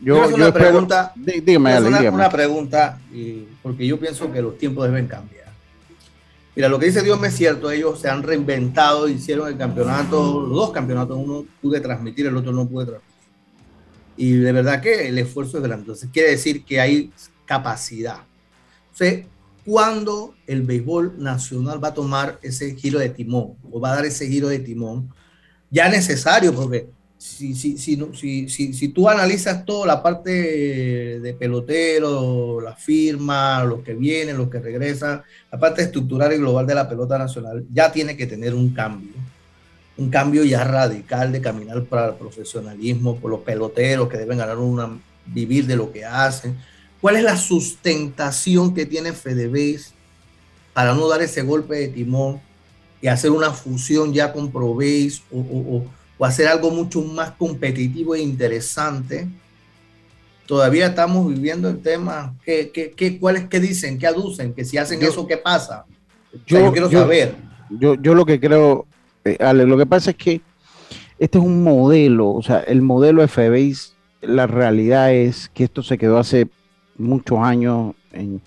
Yo, yo una pregunta, dígame, una, una, pregunta, porque yo pienso que los tiempos deben cambiar. Mira, lo que dice Dios me es cierto, ellos se han reinventado, hicieron el campeonato, los dos campeonatos, uno pude transmitir, el otro no pude transmitir. Y de verdad que el esfuerzo es grande. Entonces, quiere decir que hay capacidad. Entonces, ¿cuándo el béisbol nacional va a tomar ese giro de timón o va a dar ese giro de timón ya necesario? Porque si, si, si, si, si tú analizas toda la parte de pelotero, la firma, los que vienen, los que regresan, la parte estructural y global de la pelota nacional, ya tiene que tener un cambio. Un cambio ya radical de caminar para el profesionalismo, por los peloteros que deben ganar una, vivir de lo que hacen. ¿Cuál es la sustentación que tiene FedeBase para no dar ese golpe de timón y hacer una fusión ya con ProBase o, o o hacer algo mucho más competitivo e interesante. Todavía estamos viviendo el tema. ¿Qué, qué, qué, ¿Cuáles que dicen? ¿Qué aducen? Que si hacen eso, ¿qué pasa? Yo, quiero saber. Yo, yo lo que creo, eh, Ale, lo que pasa es que este es un modelo, o sea, el modelo FBIS, la realidad es que esto se quedó hace muchos años en,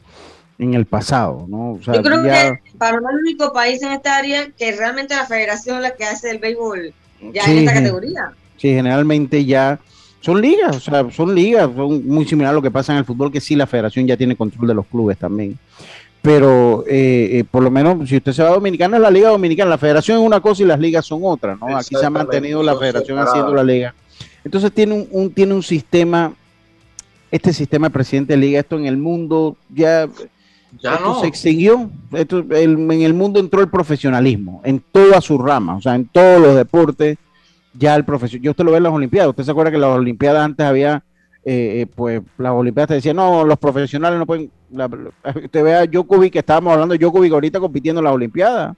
en el pasado, ¿no? Yo creo que para el único país en esta área que realmente la federación es la que hace el béisbol ya en esta categoría. Sí, generalmente ya Son ligas, o sea, son ligas, son muy similar a lo que pasa en el fútbol, que sí la federación ya tiene control de los clubes también. Pero eh, eh, por lo menos, si usted se va a Dominicana, es la Liga Dominicana. La federación es una cosa y las ligas son otra, ¿no? Aquí se ha mantenido la federación haciendo la liga. Entonces tiene un, tiene un sistema, este sistema de presidente de liga, esto en el mundo ya, ya no. se extinguió. Esto, en el mundo entró el profesionalismo, en todas sus ramas, o sea, en todos los deportes ya el profesor, yo usted lo ve en las Olimpiadas, usted se acuerda que en las Olimpiadas antes había, eh, eh, pues las Olimpiadas te decían, no, los profesionales no pueden, usted ve a Djokovic, que estábamos hablando de Djokovic ahorita compitiendo en las Olimpiadas.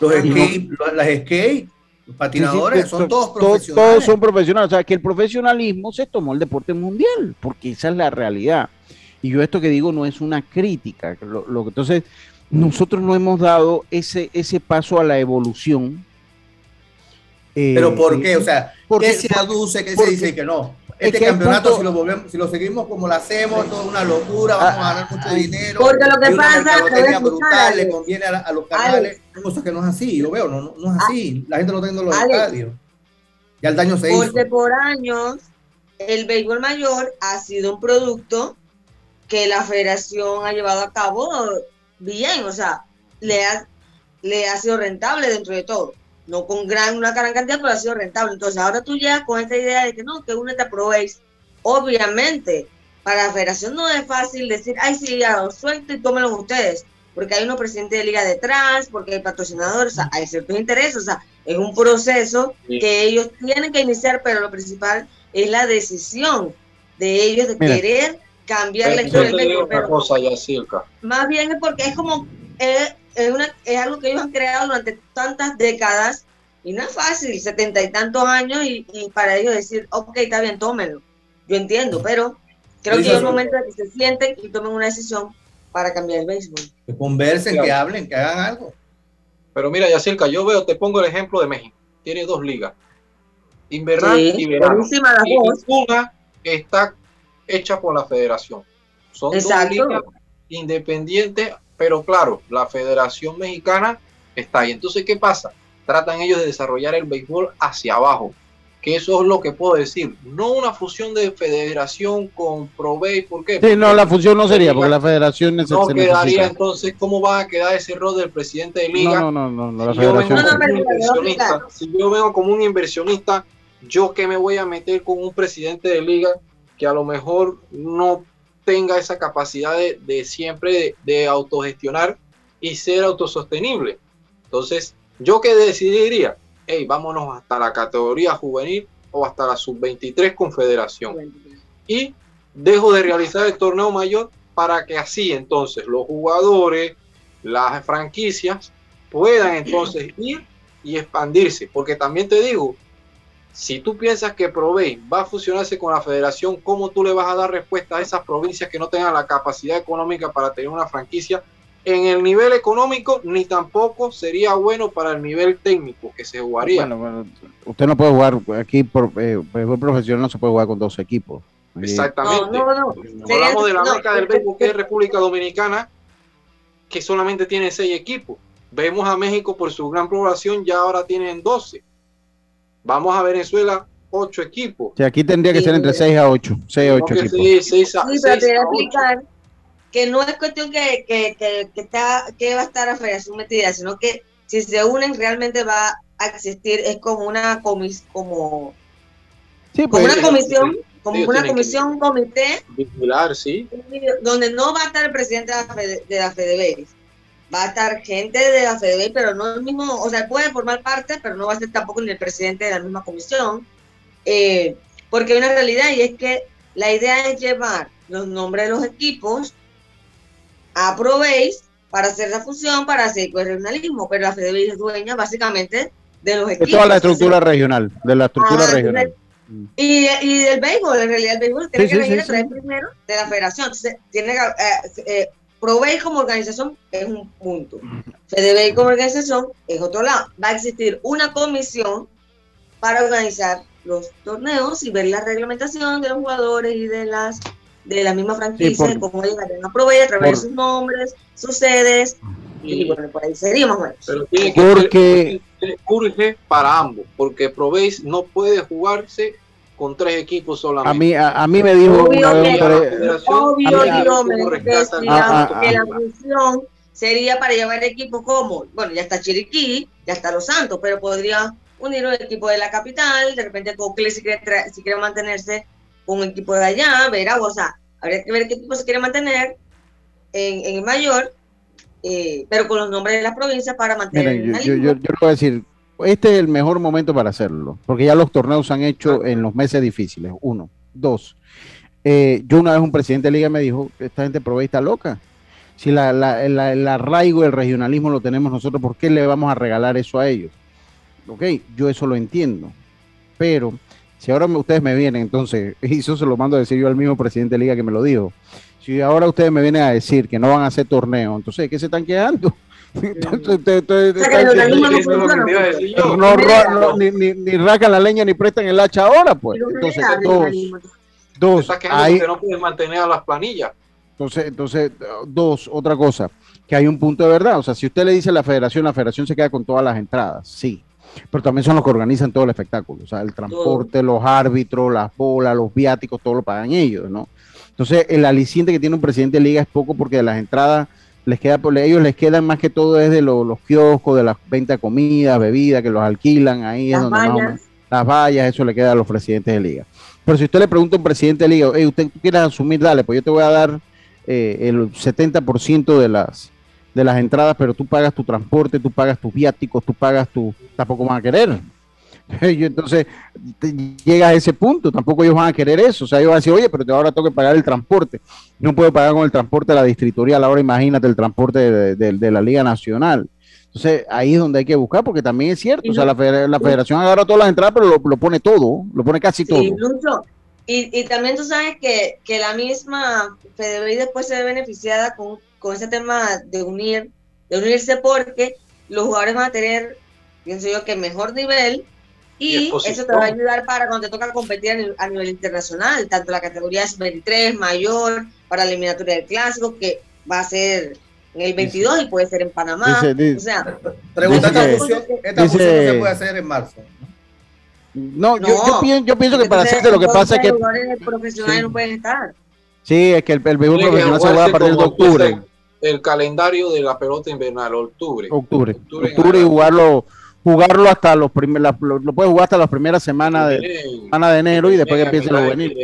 Los skate, las skate, los patinadores, son todos profesionales. Todos son profesionales, o sea, que el profesionalismo se tomó el deporte mundial, porque esa es la realidad. Y yo esto que digo no es una crítica, lo, lo, entonces nosotros no hemos dado ese, ese paso a la evolución ¿Pero por eh, qué? O sea, ¿qué se aduce? ¿Qué se dice que no? Este campeonato, si, lo volvemos, si lo seguimos como lo hacemos, todo es una locura, vamos a ganar mucho dinero. Porque lo que pasa brutal, le conviene a, los canales, cosas que no es así, yo veo, no, no, es así. La gente no está en los estadios. Ya el daño se hizo. Porque por años el béisbol mayor ha sido un producto que la federación ha llevado a cabo bien, o sea, le ha, le ha sido rentable dentro de todo no con gran, una gran cantidad, pero ha sido rentable. Entonces, ahora tú llegas con esta idea de que no, que uno te aprobéis. Obviamente, para la federación no es fácil decir, ay, sí, ya lo suelto y tómenlo ustedes, porque hay unos presidentes de liga detrás, porque hay patrocinadores, o sea, hay ciertos intereses, o sea, es un proceso que ellos tienen que iniciar, pero lo principal es la decisión de ellos de querer cambiar la historia del Más bien es porque es como, eh, es, una, es algo que ellos han creado durante tantas décadas y no es fácil, setenta y tantos años y, para ellos decir, ok, está bien, tómenlo. Yo entiendo, pero creo que es el momento de que se sienten y tomen una decisión para cambiar el béisbol. Que conversen, que hablen, que hagan algo. Pero mira, Yacirca, yo veo, te pongo el ejemplo de México. Tiene dos ligas. Invernal y verano. Y una está hecha por la federación. Son dos ligas independientes pero claro, la Federación Mexicana está ahí. Entonces, ¿qué pasa? Tratan ellos de desarrollar el béisbol hacia abajo. Que eso es lo que puedo decir. No una fusión de federación con Provey, ¿por qué? Sí, no, la fusión no sería, porque la federación No quedaría entonces, ¿cómo va a quedar ese rol del presidente de liga? No, no, no, no, la si federación. Yo vengo si yo vengo como un inversionista, yo que me voy a meter con un presidente de liga que a lo mejor no tenga esa capacidad de, siempre de, autogestionar y ser autosostenible. Entonces, yo que decidiría, hey, vámonos hasta la categoría juvenil o hasta la sub-23 confederación. Y dejo de realizar el torneo mayor para que así entonces los jugadores, las franquicias puedan entonces ir y expandirse. Porque también te digo, si tú piensas que Provey va a fusionarse con la federación, ¿cómo tú le vas a dar respuesta a esas provincias que no tengan la capacidad económica para tener una franquicia? En el nivel económico, ni tampoco sería bueno para el nivel técnico que se jugaría. Bueno, usted no puede jugar aquí, por eh, profesional no se puede jugar con dos equipos. Exactamente. Hablamos de la marca del béisbol que es República Dominicana, que solamente tiene seis equipos. Vemos a México por su gran población, ya ahora tienen 12 Vamos a Venezuela, ocho equipos. Sí, aquí tendría que ser entre 6 a 8. 6 a 8 equipos. Sí, seis a, sí pero te voy a explicar que no es cuestión que, que, que, que, está, que va a estar la federación metida, sino que si se unen realmente va a existir, es como una comisión, como, sí, pues, como una comisión, como una comisión, un comité. Vincular, sí. Donde no va a estar el presidente de la, Fede, de la va a estar gente de la FEDEBEI, pero no el mismo, o sea, puede formar parte, pero no va a ser tampoco ni el presidente de la misma comisión, eh, porque hay una realidad y es que la idea es llevar los nombres de los equipos a Proveis para hacer la fusión, para hacer el regionalismo, pero la FEDEBEI es dueña básicamente de los equipos. De toda la estructura regional, de la estructura regional. Y, y, del béisbol, en realidad el béisbol tiene que venir a traer primero de la federación. Entonces, tiene que, eh, eh, Provey como organización es un punto. FedeBay como organización es otro lado. Va a existir una comisión para organizar los torneos y ver la reglamentación de los jugadores y de las de la misma franquicia, sí, cómo llegarían a Provey a través de sus nombres, sus sedes, y, bueno, por ahí seríamos. Pero tiene que porque urge para ambos, porque Provey no puede jugarse con tres equipos solamente. A mí, a, mí me dijo obvio, una vez obvio, que la función sería para llevar equipos como, bueno, ya está Chiriquí, ya está Los Santos, pero podría unir un equipo de la capital, de repente Cocle si quiere, si quiere mantenerse un equipo de allá, verá, o sea, habría que ver qué equipo se quiere mantener en, en el mayor, eh, pero con los nombres de las provincias para mantener. Miren, yo, yo, yo, voy a decir, este es el mejor momento para hacerlo, porque ya los torneos se han hecho en los meses difíciles. Uno. Dos. Eh, yo una vez un presidente de liga me dijo, esta gente provee está loca si la, la, el arraigo del regionalismo lo tenemos nosotros, ¿por qué le vamos a regalar eso a ellos? Ok, yo eso lo entiendo, pero si ahora ustedes me vienen, entonces, <laughs> y eso se lo mando a decir yo al mismo presidente de liga que me lo dijo, si ahora ustedes me vienen a decir que no van a hacer torneo, entonces, ¿qué se están quedando? No, ni, racan la leña ni prestan el hacha ahora, pues. Entonces, dos, dos, ahí, no pueden mantener a las planillas. Entonces, entonces, dos, otra cosa, que hay un punto de verdad. O sea, si usted le dice a la federación, la federación se queda con todas las entradas, sí. Pero también son los que organizan todo el espectáculo. O sea, el transporte, los árbitros, las bolas, los viáticos, todo lo pagan ellos, ¿no? Entonces, el aliciente que tiene un presidente de liga es poco porque de las entradas les queda, por ellos les quedan más que todo desde los, los kioscos, de las ventas de comida, bebida, que los alquilan ahí. Las vallas. las vallas, eso le queda a los presidentes de liga. Pero si usted le pregunta a un presidente de liga, hey, usted quiere asumir, dale, pues yo te voy a dar eh, el 70% de las, de las entradas, pero tú pagas tu transporte, tú pagas tus viáticos, tú pagas tu... Tampoco van a querer. <laughs> Entonces, llega a ese punto, tampoco ellos van a querer eso. O sea, ellos van a decir, oye, pero ahora tengo que pagar el transporte. No puedo pagar con el transporte de la distritorial, ahora imagínate el transporte de, la Liga Nacional. Entonces, ahí es donde hay que buscar, porque también es cierto, o sea, la, federación agarra todas las entradas, pero lo, pone todo, lo pone casi todo. Y, también tú sabes que, la misma FedeBay después se ve beneficiada con, ese tema de unir, de unirse porque los jugadores van a tener, pienso yo, que mejor nivel y, eso te va a ayudar para cuando te toca competir a nivel, internacional, tanto la categoría es 23, mayor, para la eliminatoria del clásico, que va a ser en el 22 y puede ser en Panamá. o sea, pregunta, esta fusión, esta no se puede hacer en marzo. No, Yo, yo, pienso, que para hacerse lo que pasa es que. Los profesionales no pueden estar. Sí, es que el, el béisbol profesional se va a partir de octubre. El calendario de la pelota invernal, octubre. Octubre. Octubre, y jugarlo jugarlo hasta los primeros, lo, puedes jugar hasta las primeras semanas de, semana de enero y después que empiece a venir.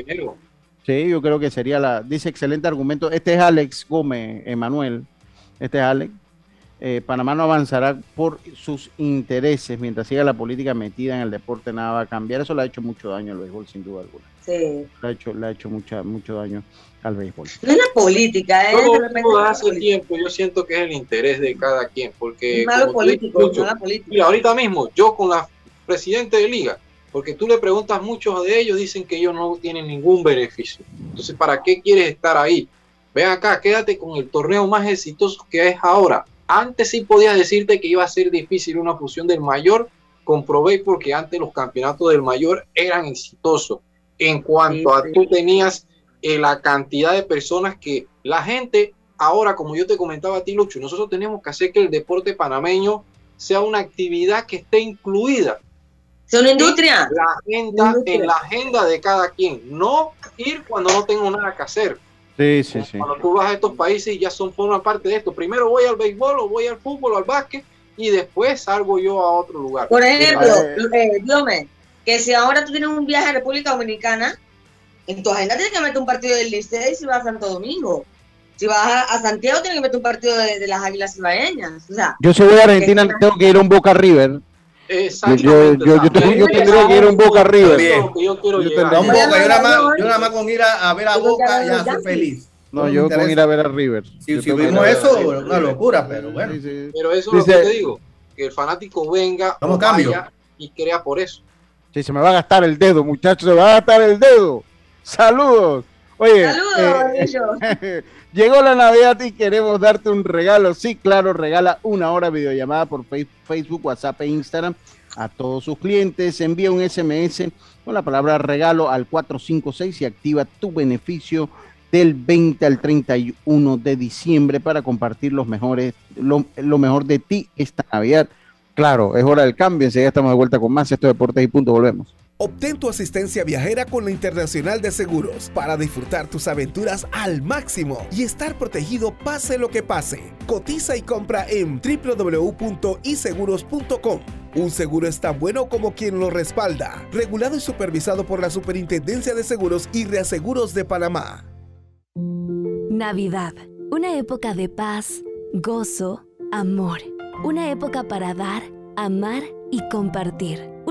Sí, yo creo que sería la, dice excelente argumento. Este es Alex Gómez, Emanuel. Este es Alex. Eh, Panamá no avanzará por sus intereses mientras siga la política metida en el deporte, nada va a cambiar. Eso le ha hecho mucho daño al béisbol, sin duda alguna. Sí. Le ha hecho, le ha hecho mucha, mucho daño al béisbol. No es la política, ¿eh? Todo, hace tiempo, yo siento que es el interés de cada quien, porque... malo político, no la política. Mira, ahorita mismo, yo con la presidente de liga, porque tú le preguntas muchos de ellos, dicen que ellos no tienen ningún beneficio. Entonces, ¿para qué quieres estar ahí? Ven acá, quédate con el torneo más exitoso que es ahora antes sí podía decirte que iba a ser difícil una fusión del mayor, comprobé porque antes los campeonatos del mayor eran exitosos. En cuanto a tú tenías eh, la cantidad de personas que la gente, ahora como yo te comentaba a ti, Lucho, nosotros tenemos que hacer que el deporte panameño sea una actividad que esté incluida. Es una industria. la agenda, En la agenda de cada quien, no ir cuando no tengo nada que hacer. Sí, sí, sí. Cuando tú vas a estos países y ya son forma parte de esto. Primero voy al béisbol o voy al fútbol o al básquet y después salgo yo a otro lugar. Por ejemplo, eh, que si ahora tú tienes un viaje a República Dominicana, en tu agenda tienes que meter un partido del Licey si vas a Santo Domingo. Si vas a, Santiago tienes que meter un partido de, las Águilas Ibaeñas. O sea, yo si voy a Argentina tengo que ir a un Boca River yo, yo, yo, tendría que ir a un Boca River. Yo, nada más, con ir a, ver a Boca ya soy feliz. No, yo con ir a ver a River. Si, vimos eso, una locura, pero bueno. Pero eso es lo que te digo, que el fanático venga y crea por eso. Sí, se me va a gastar el dedo, muchachos, se me va a gastar el dedo. Saludos. Oye, Saludos, eh, <laughs> llegó la Navidad y queremos darte un regalo. Sí, claro, regala una hora videollamada por Facebook, WhatsApp e Instagram a todos sus clientes. Envía un SMS con la palabra regalo al 456 y activa tu beneficio del 20 al 31 de diciembre para compartir los mejores, lo, mejor de ti esta Navidad. Claro, es hora del cambio. Enseguida estamos de vuelta con más. Esto Deportes y Punto. Volvemos. Obtén tu asistencia viajera con la Internacional de Seguros para disfrutar tus aventuras al máximo y estar protegido pase lo que pase. Cotiza y compra en www.iseguros.com. Un seguro es tan bueno como quien lo respalda. Regulado y supervisado por la Superintendencia de Seguros y Reaseguros de Panamá. Navidad, una época de paz, gozo, amor. Una época para dar, amar y compartir.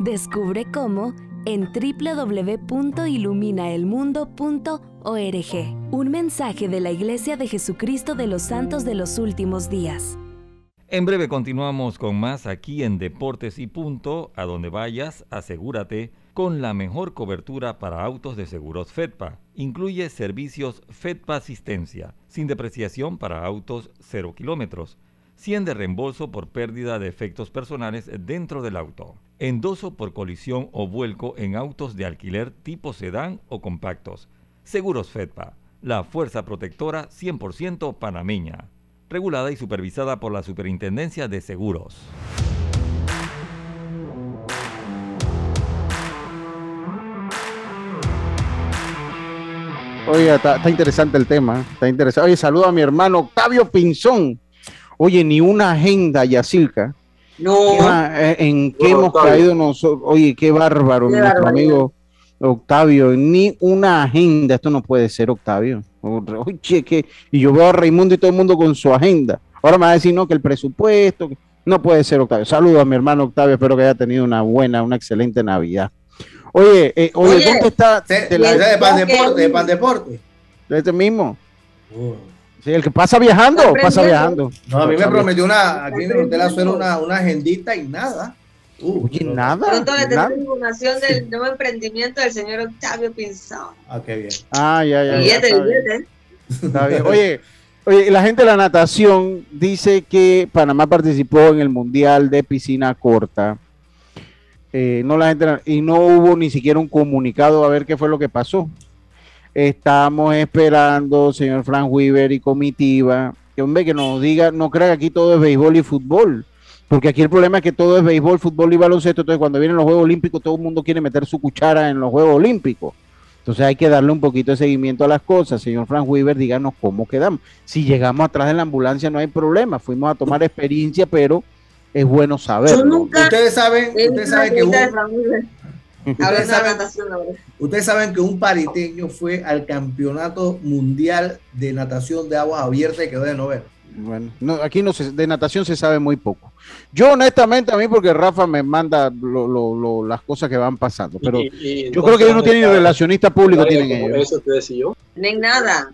Descubre cómo en www.iluminaelmundo.org. Un mensaje de la Iglesia de Jesucristo de los Santos de los Últimos Días. En breve continuamos con más aquí en Deportes y Punto. A donde vayas, asegúrate con la mejor cobertura para autos de seguros FEDPA. Incluye servicios FEDPA Asistencia, sin depreciación para autos 0 kilómetros 100 de reembolso por pérdida de efectos personales dentro del auto. Endoso por colisión o vuelco en autos de alquiler tipo sedán o compactos. Seguros FEDPA, la fuerza protectora 100% panameña. Regulada y supervisada por la Superintendencia de Seguros. Oiga, está, interesante el tema. Está interesante. Oye, saludo a mi hermano Octavio Pinzón Oye, ni una agenda, Yacilca. No. Eh, ¿En qué hemos caído nosotros? Oye, qué bárbaro, nuestro amigo Octavio. Ni una agenda. Esto no puede ser, Octavio. Oye, que, y yo veo a Raimundo y todo el mundo con su agenda. Ahora me va a decir, no, que el presupuesto, no puede ser Octavio. Saludos a mi hermano Octavio, espero que haya tenido una buena, una excelente Navidad. Oye, eh, oye, ¿dónde está? De, la, de Pan Deporte, de Pan Deporte. De este mismo. Uh. Sí, el que pasa viajando, pasa viajando. No, a mí me prometió una, aquí me prometió una, una agendita y nada. Uh, Oye, nada. Pronto le tengo información del nuevo emprendimiento del señor Octavio Pinzón. Ah, qué bien. Ah, ya, ya. Billete, billete. Está bien. Oye, oye, la gente de la natación dice que Panamá participó en el Mundial de Piscina Corta. Eh, no la gente y no hubo ni siquiera un comunicado a ver qué fue lo que pasó. Estamos esperando, señor Frank Weaver y comitiva, que hombre que nos diga, no crea que aquí todo es béisbol y fútbol. Porque aquí el problema es que todo es béisbol, fútbol y baloncesto. Entonces, cuando vienen los Juegos Olímpicos, todo el mundo quiere meter su cuchara en los Juegos Olímpicos. Entonces, hay que darle un poquito de seguimiento a las cosas. Señor Frank Weaver, díganos cómo quedamos. Si llegamos atrás de la ambulancia, no hay problema. Fuimos a tomar experiencia, pero es bueno saberlo. Ustedes saben, ustedes saben que un, ustedes, saben, ustedes saben que un pariteño fue al campeonato mundial de natación de aguas abiertas y quedó de noveno. Bueno, no, aquí no se, de natación se sabe muy poco. Yo honestamente a mí porque Rafa me manda las cosas que van pasando, pero yo creo que ellos no tienen relacionista público, tienen ellos. Eso te decía yo. No hay nada.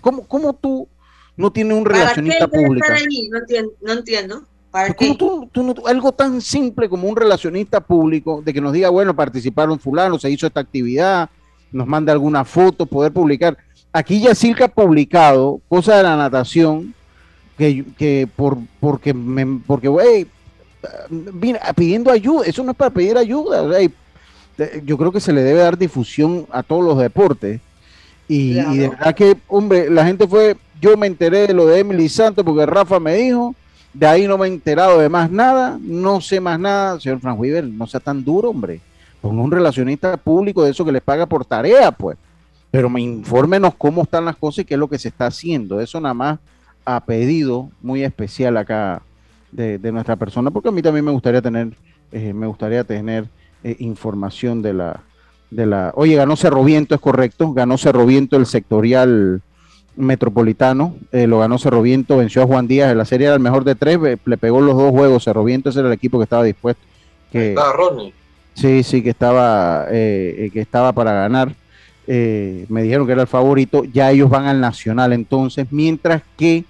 ¿Cómo, ¿Cómo tú no tienes un relacionista público? No entiendo. No entiendo. ¿Para qué? Tú, tú, algo tan simple como un relacionista público de que nos diga, bueno, participaron fulano, se hizo esta actividad, nos manda alguna foto, poder publicar. Aquí ya Silca ha publicado cosas de la natación que, por, porque, me, porque, güey, pidiendo ayuda, eso no es para pedir ayuda, yo creo que se le debe dar difusión a todos los deportes. Y, de verdad que, hombre, la gente fue, yo me enteré de lo de Emily Santos porque Rafa me dijo, de ahí no me he enterado de más nada, no sé más nada, señor Frank Weaver, no sea tan duro, hombre. Ponga un relacionista público de eso que les paga por tarea, pues. Pero me infórmenos cómo están las cosas y qué es lo que se está haciendo. Eso nada más a pedido muy especial acá de, nuestra persona, porque a mí también me gustaría tener, eh, me gustaría tener eh, información de la, de la. Oye, ganó Cerro Viento, es correcto, ganó Cerro Viento el sectorial metropolitano, eh, lo ganó Cerro Viento, venció a Juan Díaz en la serie era el mejor de tres, le pegó los dos juegos, Cerro Viento ese era el equipo que estaba dispuesto. Que, Ronnie. Sí, sí, que estaba, que estaba para ganar. me dijeron que era el favorito, ya ellos van al Nacional entonces, mientras que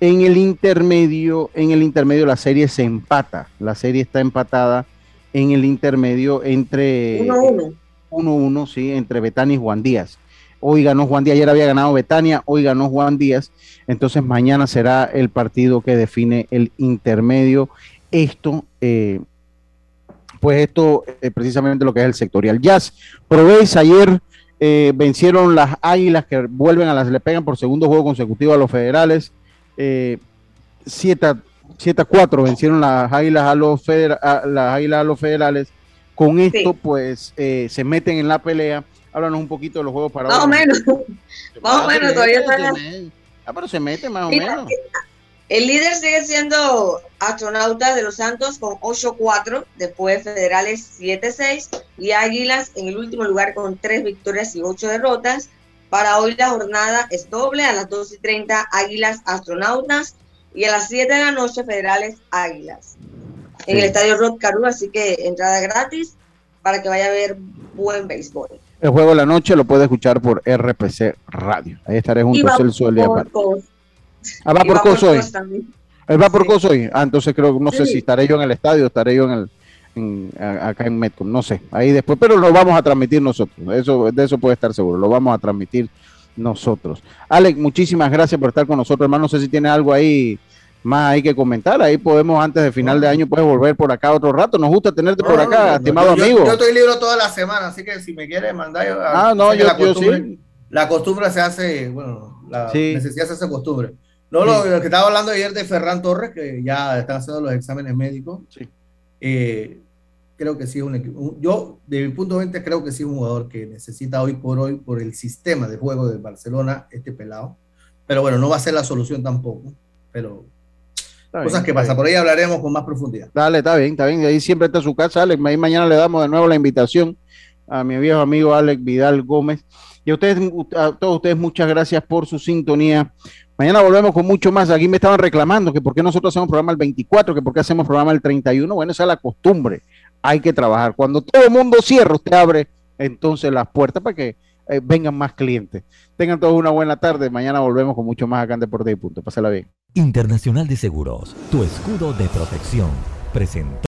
en el intermedio, en el intermedio la serie se empata. La serie está empatada en el intermedio entre 1-1. 1-1, sí, entre Betania y Juan Díaz. Hoy ganó Juan Díaz, ayer había ganado Betania, hoy ganó Juan Díaz. Entonces mañana será el partido que define el intermedio. Esto, eh, pues esto es precisamente lo que es el sectorial. Jazz, Proveis ayer eh, vencieron las Águilas que vuelven a las, le pegan por segundo juego consecutivo a los federales. 7 eh, a 4 vencieron las águilas a los, las águilas a los federales. Con esto, pues, eh, se meten en la pelea. Háblanos un poquito de los juegos para Más o menos. <laughs> Más o menos, todavía están. Ah, pero se mete más o menos. El líder sigue siendo Astronautas de los Santos con 8-4, después Federales 7-6 y Águilas en el último lugar con 3 victorias y 8 derrotas. Para hoy la jornada es doble, a las 2 y 30 Águilas Astronautas y a las 7 de la noche Federales Águilas. En el Estadio Rod Caru, así que entrada gratis para que vaya a ver buen béisbol. El juego de la noche lo puede escuchar por RPC Radio. Ahí estaré junto a Celso el día Ah, va por Coso hoy. Él va por Coso hoy. Ah, entonces creo, no sé si estaré yo en el estadio, estaré yo en el, acá en Metcom, no sé, ahí después, pero lo vamos a transmitir nosotros, eso, de eso puede estar seguro, lo vamos a transmitir nosotros. Alex, muchísimas gracias por estar con nosotros, hermano, no sé si tiene algo ahí más hay que comentar, ahí podemos antes de final de año puedes volver por acá otro rato, nos gusta tenerte por acá, estimado amigo. Yo estoy libre toda la semana, así que si me quieres mandar... Ah, no, yo, la costumbre, La costumbre se hace, bueno, la necesidad se hace costumbre. No, lo, que estaba hablando ayer de Ferran Torres, que ya están haciendo los exámenes médicos. Sí. Eh, creo que sí es un equipo. Yo, de mi punto de vista, creo que sí es un jugador que necesita hoy por hoy, por el sistema de juego de Barcelona, este pelado. Pero bueno, no va a ser la solución tampoco. Pero cosas que pasan. Por ahí hablaremos con más profundidad. Dale, está bien, está bien. Ahí siempre está su casa, Alex. Ahí mañana le damos de nuevo la invitación a mi viejo amigo Alex Vidal Gómez. Y a ustedes, a todos ustedes, muchas gracias por su sintonía. Mañana volvemos con mucho más. Aquí me estaban reclamando que por qué nosotros hacemos programa el 24, que por qué hacemos programa el 31. Bueno, esa es la costumbre. Hay que trabajar. Cuando todo el mundo cierra, usted abre entonces las puertas para que eh, vengan más clientes. Tengan todos una buena tarde. Mañana volvemos con mucho más acá en Deporte y Punto. Pásala bien. Internacional de Seguros, tu escudo de protección, presentó.